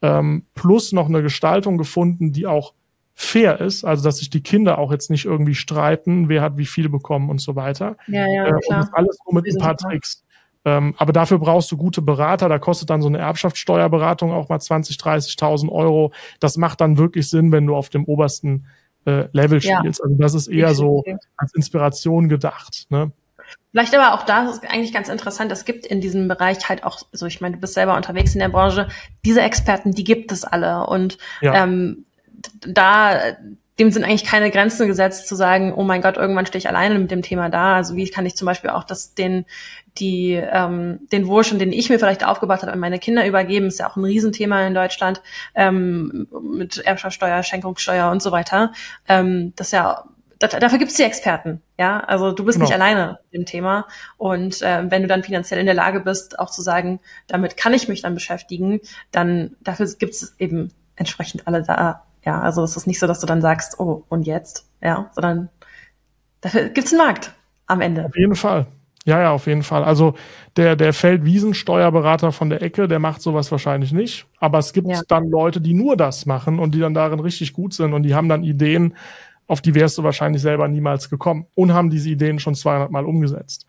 ähm, plus noch eine Gestaltung gefunden, die auch fair ist, also dass sich die Kinder auch jetzt nicht irgendwie streiten, wer hat wie viel bekommen und so weiter. Ja, ja, äh, klar. Und das alles nur mit ein paar Tricks. Ähm, aber dafür brauchst du gute Berater. Da kostet dann so eine Erbschaftssteuerberatung auch mal 20, 30.000 Euro. Das macht dann wirklich Sinn, wenn du auf dem obersten äh, Level spielst. Ja. Also das ist eher so als Inspiration gedacht. Ne? Vielleicht aber auch da ist eigentlich ganz interessant, es gibt in diesem Bereich halt auch, so ich meine, du bist selber unterwegs in der Branche, diese Experten, die gibt es alle. Und ja. ähm, da dem sind eigentlich keine Grenzen gesetzt, zu sagen, oh mein Gott, irgendwann stehe ich alleine mit dem Thema da. Also wie kann ich zum Beispiel auch das den die ähm, den Wohlstand, den ich mir vielleicht aufgebaut habe, an meine Kinder übergeben, ist ja auch ein Riesenthema in Deutschland ähm, mit Erbschaftssteuer, Schenkungssteuer und so weiter. Ähm, das ja dafür gibt es die Experten, ja. Also du bist genau. nicht alleine mit dem Thema. Und äh, wenn du dann finanziell in der Lage bist, auch zu sagen, damit kann ich mich dann beschäftigen, dann dafür gibt es eben entsprechend alle da. Ja, also es ist nicht so, dass du dann sagst, oh, und jetzt, ja, sondern dafür gibt es einen Markt am Ende. Auf jeden Fall. Ja, ja, auf jeden Fall. Also der, der Feldwiesensteuerberater von der Ecke, der macht sowas wahrscheinlich nicht. Aber es gibt ja. dann Leute, die nur das machen und die dann darin richtig gut sind und die haben dann Ideen, auf die wärst du wahrscheinlich selber niemals gekommen und haben diese Ideen schon 200 Mal umgesetzt.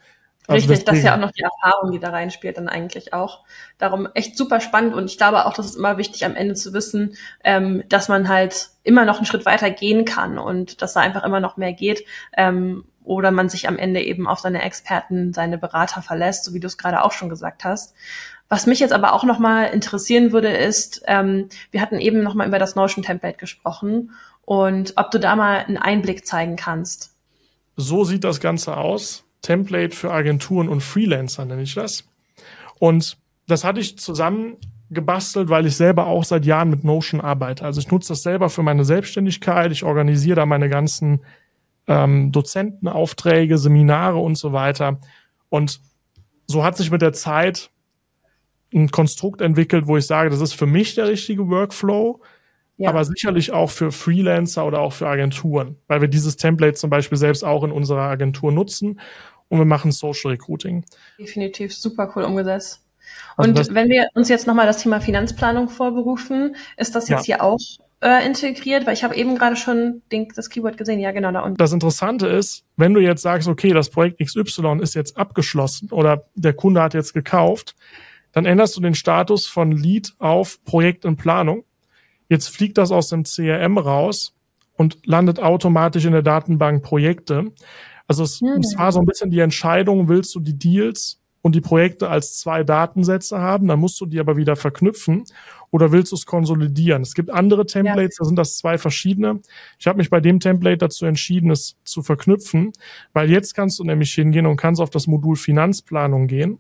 Also Richtig, das ist ja auch noch die Erfahrung, die da reinspielt, dann eigentlich auch. Darum echt super spannend und ich glaube auch, das ist immer wichtig am Ende zu wissen, ähm, dass man halt immer noch einen Schritt weiter gehen kann und dass da einfach immer noch mehr geht. Ähm, oder man sich am Ende eben auf seine Experten, seine Berater verlässt, so wie du es gerade auch schon gesagt hast. Was mich jetzt aber auch nochmal interessieren würde, ist, ähm, wir hatten eben nochmal über das Notion Template gesprochen und ob du da mal einen Einblick zeigen kannst. So sieht das Ganze aus. Template für Agenturen und Freelancer nenne ich das. Und das hatte ich zusammen gebastelt, weil ich selber auch seit Jahren mit Notion arbeite. Also ich nutze das selber für meine Selbstständigkeit. Ich organisiere da meine ganzen ähm, Dozentenaufträge, Seminare und so weiter. Und so hat sich mit der Zeit ein Konstrukt entwickelt, wo ich sage, das ist für mich der richtige Workflow ja. aber sicherlich auch für Freelancer oder auch für Agenturen, weil wir dieses Template zum Beispiel selbst auch in unserer Agentur nutzen und wir machen Social Recruiting. Definitiv super cool umgesetzt. Also und wenn wir uns jetzt nochmal das Thema Finanzplanung vorberufen, ist das jetzt ja. hier auch äh, integriert? Weil ich habe eben gerade schon den, das Keyword gesehen. Ja, genau da unten. Das Interessante ist, wenn du jetzt sagst, okay, das Projekt XY ist jetzt abgeschlossen oder der Kunde hat jetzt gekauft, dann änderst du den Status von Lead auf Projekt in Planung. Jetzt fliegt das aus dem CRM raus und landet automatisch in der Datenbank Projekte. Also es, ja. es war so ein bisschen die Entscheidung, willst du die Deals und die Projekte als zwei Datensätze haben, dann musst du die aber wieder verknüpfen oder willst du es konsolidieren? Es gibt andere Templates, ja. da sind das zwei verschiedene. Ich habe mich bei dem Template dazu entschieden, es zu verknüpfen, weil jetzt kannst du nämlich hingehen und kannst auf das Modul Finanzplanung gehen.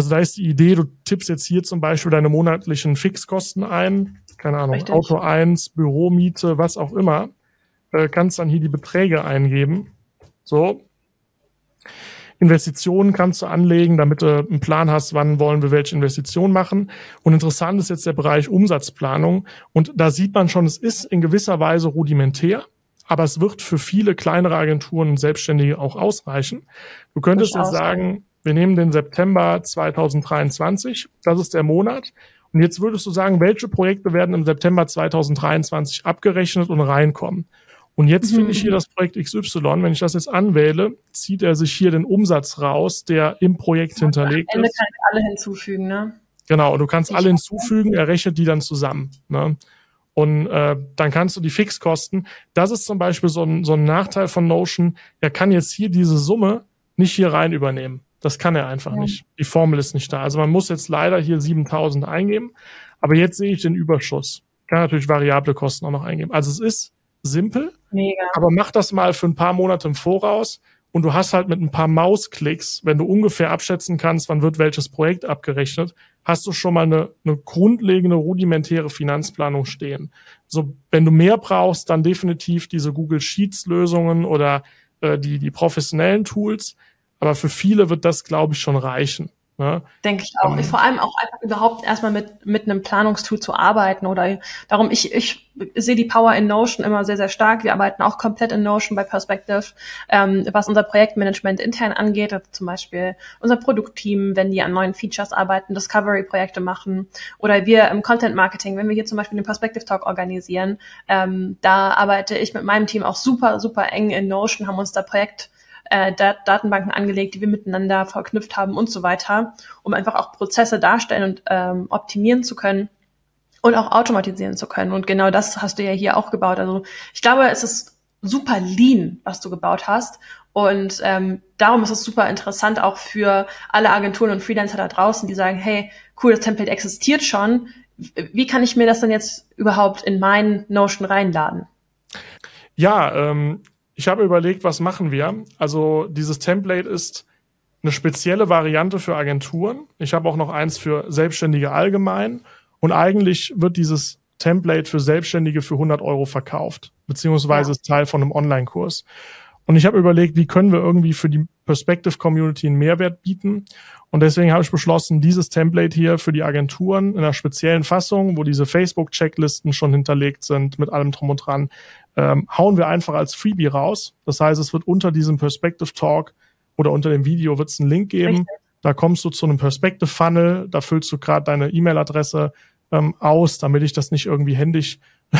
Also da ist die Idee, du tippst jetzt hier zum Beispiel deine monatlichen Fixkosten ein, keine Ahnung, Richtig. Auto 1, Büromiete, was auch immer, äh, kannst dann hier die Beträge eingeben. So, Investitionen kannst du anlegen, damit du einen Plan hast, wann wollen wir welche Investitionen machen. Und interessant ist jetzt der Bereich Umsatzplanung. Und da sieht man schon, es ist in gewisser Weise rudimentär, aber es wird für viele kleinere Agenturen und Selbstständige auch ausreichen. Du könntest jetzt sagen, wir nehmen den September 2023, das ist der Monat. Und jetzt würdest du sagen, welche Projekte werden im September 2023 abgerechnet und reinkommen? Und jetzt mhm. finde ich hier das Projekt XY. Wenn ich das jetzt anwähle, zieht er sich hier den Umsatz raus, der im Projekt ja, hinterlegt am Ende ist. kann ich alle hinzufügen, ne? Genau, und du kannst ich alle hinzufügen, er rechnet die dann zusammen. Ne? Und äh, dann kannst du die Fixkosten, das ist zum Beispiel so ein, so ein Nachteil von Notion, er kann jetzt hier diese Summe nicht hier rein übernehmen. Das kann er einfach ja. nicht. Die Formel ist nicht da. Also man muss jetzt leider hier 7000 eingeben, aber jetzt sehe ich den Überschuss. Kann natürlich variable Kosten auch noch eingeben. Also es ist simpel, Mega. aber mach das mal für ein paar Monate im Voraus und du hast halt mit ein paar Mausklicks, wenn du ungefähr abschätzen kannst, wann wird welches Projekt abgerechnet, hast du schon mal eine, eine grundlegende, rudimentäre Finanzplanung stehen. So, wenn du mehr brauchst, dann definitiv diese Google Sheets Lösungen oder äh, die, die professionellen Tools. Aber für viele wird das, glaube ich, schon reichen. Ne? Denke ich auch. Um, ähm. Vor allem auch einfach überhaupt erstmal mit, mit einem Planungstool zu arbeiten oder darum, ich, ich sehe die Power in Notion immer sehr, sehr stark. Wir arbeiten auch komplett in Notion bei Perspective, ähm, was unser Projektmanagement intern angeht, also zum Beispiel unser Produktteam, wenn die an neuen Features arbeiten, Discovery-Projekte machen oder wir im Content Marketing, wenn wir hier zum Beispiel den Perspective Talk organisieren, ähm, da arbeite ich mit meinem Team auch super, super eng in Notion, haben uns da Projekt äh, Dat Datenbanken angelegt, die wir miteinander verknüpft haben und so weiter, um einfach auch Prozesse darstellen und ähm, optimieren zu können und auch automatisieren zu können. Und genau das hast du ja hier auch gebaut. Also ich glaube, es ist super lean, was du gebaut hast. Und ähm, darum ist es super interessant auch für alle Agenturen und Freelancer da draußen, die sagen, hey, cool, das Template existiert schon. Wie kann ich mir das denn jetzt überhaupt in meinen Notion reinladen? Ja, ähm, ich habe überlegt, was machen wir? Also dieses Template ist eine spezielle Variante für Agenturen. Ich habe auch noch eins für Selbstständige allgemein. Und eigentlich wird dieses Template für Selbstständige für 100 Euro verkauft, beziehungsweise ja. ist Teil von einem Online-Kurs. Und ich habe überlegt, wie können wir irgendwie für die Perspective Community einen Mehrwert bieten. Und deswegen habe ich beschlossen, dieses Template hier für die Agenturen in einer speziellen Fassung, wo diese Facebook-Checklisten schon hinterlegt sind, mit allem drum und dran, ähm, hauen wir einfach als Freebie raus. Das heißt, es wird unter diesem Perspective Talk oder unter dem Video wird es einen Link geben. Richtig. Da kommst du zu einem Perspective Funnel, da füllst du gerade deine E-Mail-Adresse ähm, aus, damit ich das nicht irgendwie händisch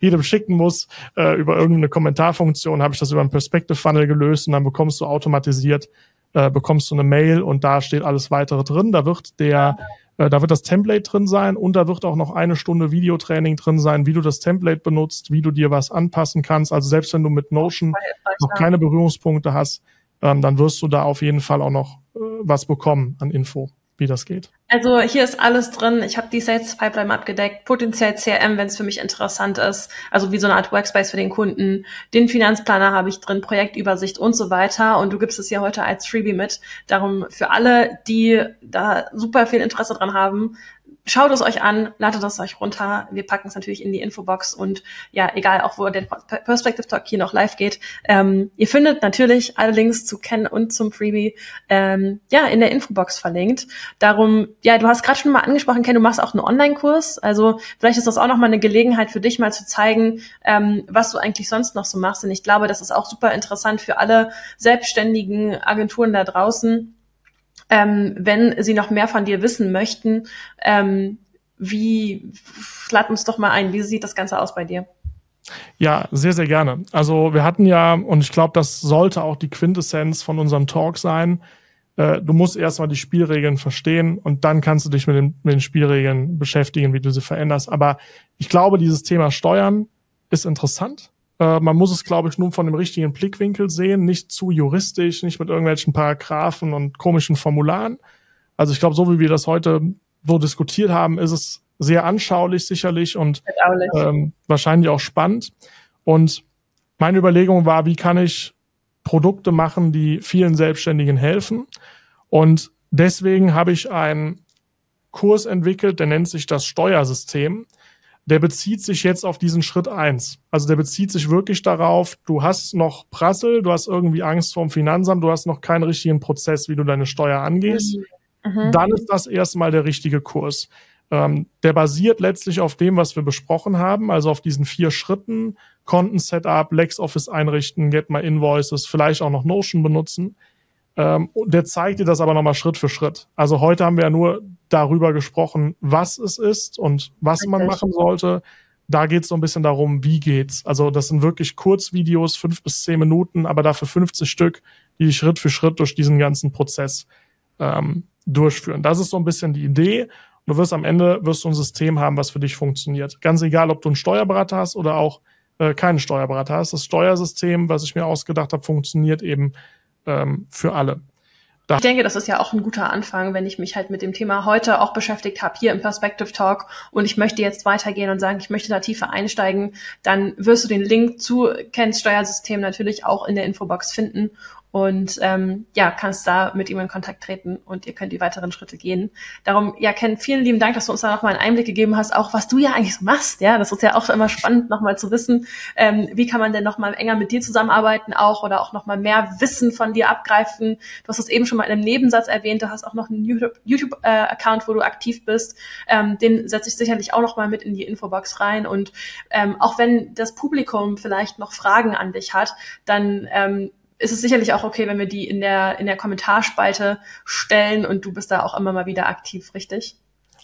jedem schicken muss. Äh, über irgendeine Kommentarfunktion habe ich das über einen Perspective Funnel gelöst und dann bekommst du automatisiert, äh, bekommst du eine Mail und da steht alles weitere drin. Da wird der da wird das Template drin sein und da wird auch noch eine Stunde Videotraining drin sein, wie du das Template benutzt, wie du dir was anpassen kannst. Also selbst wenn du mit Notion noch keine Berührungspunkte hast, ähm, dann wirst du da auf jeden Fall auch noch äh, was bekommen an Info wie das geht. Also hier ist alles drin. Ich habe die Sales Pipeline abgedeckt, potenziell CRM, wenn es für mich interessant ist, also wie so eine Art Workspace für den Kunden. Den Finanzplaner habe ich drin, Projektübersicht und so weiter. Und du gibst es hier heute als Freebie mit. Darum für alle, die da super viel Interesse dran haben, Schaut es euch an, ladet es euch runter. Wir packen es natürlich in die Infobox und ja, egal auch wo der Perspective Talk hier noch live geht. Ähm, ihr findet natürlich alle Links zu Ken und zum Freebie ähm, ja in der Infobox verlinkt. Darum, ja, du hast gerade schon mal angesprochen, Ken, du machst auch einen Online-Kurs. Also vielleicht ist das auch noch mal eine Gelegenheit für dich mal zu zeigen, ähm, was du eigentlich sonst noch so machst. Und ich glaube, das ist auch super interessant für alle selbstständigen Agenturen da draußen ähm, wenn sie noch mehr von dir wissen möchten, ähm, Wie, lad uns doch mal ein, wie sieht das Ganze aus bei dir? Ja, sehr, sehr gerne. Also wir hatten ja, und ich glaube, das sollte auch die Quintessenz von unserem Talk sein, äh, du musst erstmal die Spielregeln verstehen und dann kannst du dich mit den, mit den Spielregeln beschäftigen, wie du sie veränderst. Aber ich glaube, dieses Thema Steuern ist interessant. Äh, man muss es, glaube ich, nur von dem richtigen Blickwinkel sehen, nicht zu juristisch, nicht mit irgendwelchen Paragraphen und komischen Formularen. Also ich glaube, so wie wir das heute so diskutiert haben, ist es sehr anschaulich sicherlich und ähm, wahrscheinlich auch spannend. Und meine Überlegung war, wie kann ich Produkte machen, die vielen Selbstständigen helfen. Und deswegen habe ich einen Kurs entwickelt, der nennt sich das Steuersystem der bezieht sich jetzt auf diesen Schritt eins. Also der bezieht sich wirklich darauf, du hast noch Prassel, du hast irgendwie Angst vorm Finanzamt, du hast noch keinen richtigen Prozess, wie du deine Steuer angehst. Mhm. Dann ist das erstmal der richtige Kurs. Ähm, der basiert letztlich auf dem, was wir besprochen haben, also auf diesen vier Schritten, Konten-Setup, LexOffice einrichten, Get My Invoices, vielleicht auch noch Notion benutzen. Ähm, der zeigt dir das aber nochmal Schritt für Schritt. Also heute haben wir ja nur darüber gesprochen, was es ist und was man machen sollte. Da geht es so ein bisschen darum, wie geht's. Also das sind wirklich Kurzvideos, fünf bis zehn Minuten, aber dafür 50 Stück, die Schritt für Schritt durch diesen ganzen Prozess ähm, durchführen. Das ist so ein bisschen die Idee. du wirst am Ende wirst du ein System haben, was für dich funktioniert. Ganz egal, ob du einen Steuerberater hast oder auch äh, keinen Steuerberater hast. Das Steuersystem, was ich mir ausgedacht habe, funktioniert eben ähm, für alle. Da ich denke, das ist ja auch ein guter Anfang, wenn ich mich halt mit dem Thema heute auch beschäftigt habe, hier im Perspective Talk und ich möchte jetzt weitergehen und sagen, ich möchte da tiefer einsteigen, dann wirst du den Link zu Kens Steuersystem natürlich auch in der Infobox finden und ähm, ja, kannst da mit ihm in Kontakt treten und ihr könnt die weiteren Schritte gehen. Darum, ja, Ken, vielen lieben Dank, dass du uns da nochmal einen Einblick gegeben hast, auch was du ja eigentlich so machst. Ja, das ist ja auch immer spannend, nochmal zu wissen, ähm, wie kann man denn nochmal enger mit dir zusammenarbeiten auch oder auch nochmal mehr Wissen von dir abgreifen. Du hast es eben schon mal in einem Nebensatz erwähnt, du hast auch noch einen YouTube-Account, äh, wo du aktiv bist. Ähm, den setze ich sicherlich auch nochmal mit in die Infobox rein. Und ähm, auch wenn das Publikum vielleicht noch Fragen an dich hat, dann ähm, ist es sicherlich auch okay, wenn wir die in der, in der Kommentarspalte stellen und du bist da auch immer mal wieder aktiv, richtig?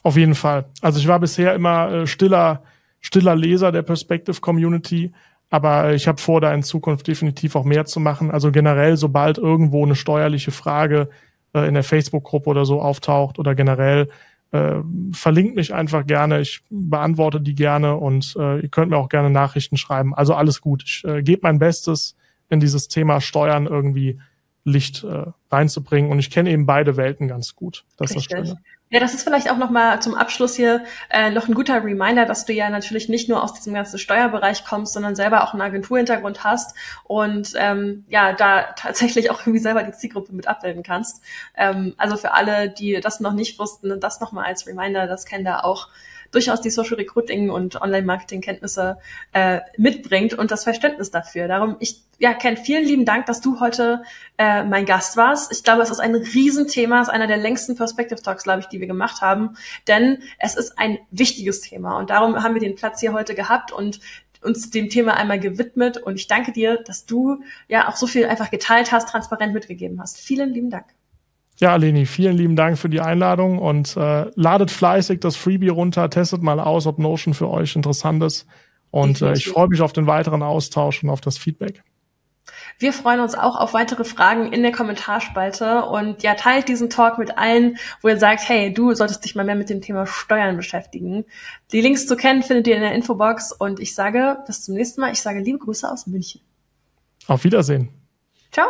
Auf jeden Fall. Also ich war bisher immer äh, stiller, stiller Leser der Perspective Community, aber ich habe vor, da in Zukunft definitiv auch mehr zu machen. Also generell, sobald irgendwo eine steuerliche Frage äh, in der Facebook-Gruppe oder so auftaucht oder generell, äh, verlinkt mich einfach gerne. Ich beantworte die gerne und äh, ihr könnt mir auch gerne Nachrichten schreiben. Also alles gut. Ich äh, gebe mein Bestes in dieses Thema Steuern irgendwie Licht äh, reinzubringen. Und ich kenne eben beide Welten ganz gut. Das ist das Schöne. Ja, das ist vielleicht auch nochmal zum Abschluss hier äh, noch ein guter Reminder, dass du ja natürlich nicht nur aus diesem ganzen Steuerbereich kommst, sondern selber auch einen Agenturhintergrund hast und ähm, ja, da tatsächlich auch irgendwie selber die Zielgruppe mit abbilden kannst. Ähm, also für alle, die das noch nicht wussten, das nochmal als Reminder, das kennen da auch durchaus die Social Recruiting und Online-Marketing-Kenntnisse äh, mitbringt und das Verständnis dafür. Darum, ich ja, Ken, vielen lieben Dank, dass du heute äh, mein Gast warst. Ich glaube, es ist ein Riesenthema, es ist einer der längsten Perspective Talks, glaube ich, die wir gemacht haben, denn es ist ein wichtiges Thema und darum haben wir den Platz hier heute gehabt und uns dem Thema einmal gewidmet und ich danke dir, dass du ja auch so viel einfach geteilt hast, transparent mitgegeben hast. Vielen lieben Dank. Ja, Leni, vielen lieben Dank für die Einladung und äh, ladet fleißig das Freebie runter, testet mal aus, ob Notion für euch interessant ist. Und äh, ich freue mich auf den weiteren Austausch und auf das Feedback. Wir freuen uns auch auf weitere Fragen in der Kommentarspalte und ja, teilt diesen Talk mit allen, wo ihr sagt, hey, du solltest dich mal mehr mit dem Thema Steuern beschäftigen. Die Links zu kennen findet ihr in der Infobox und ich sage bis zum nächsten Mal. Ich sage liebe Grüße aus München. Auf Wiedersehen. Ciao.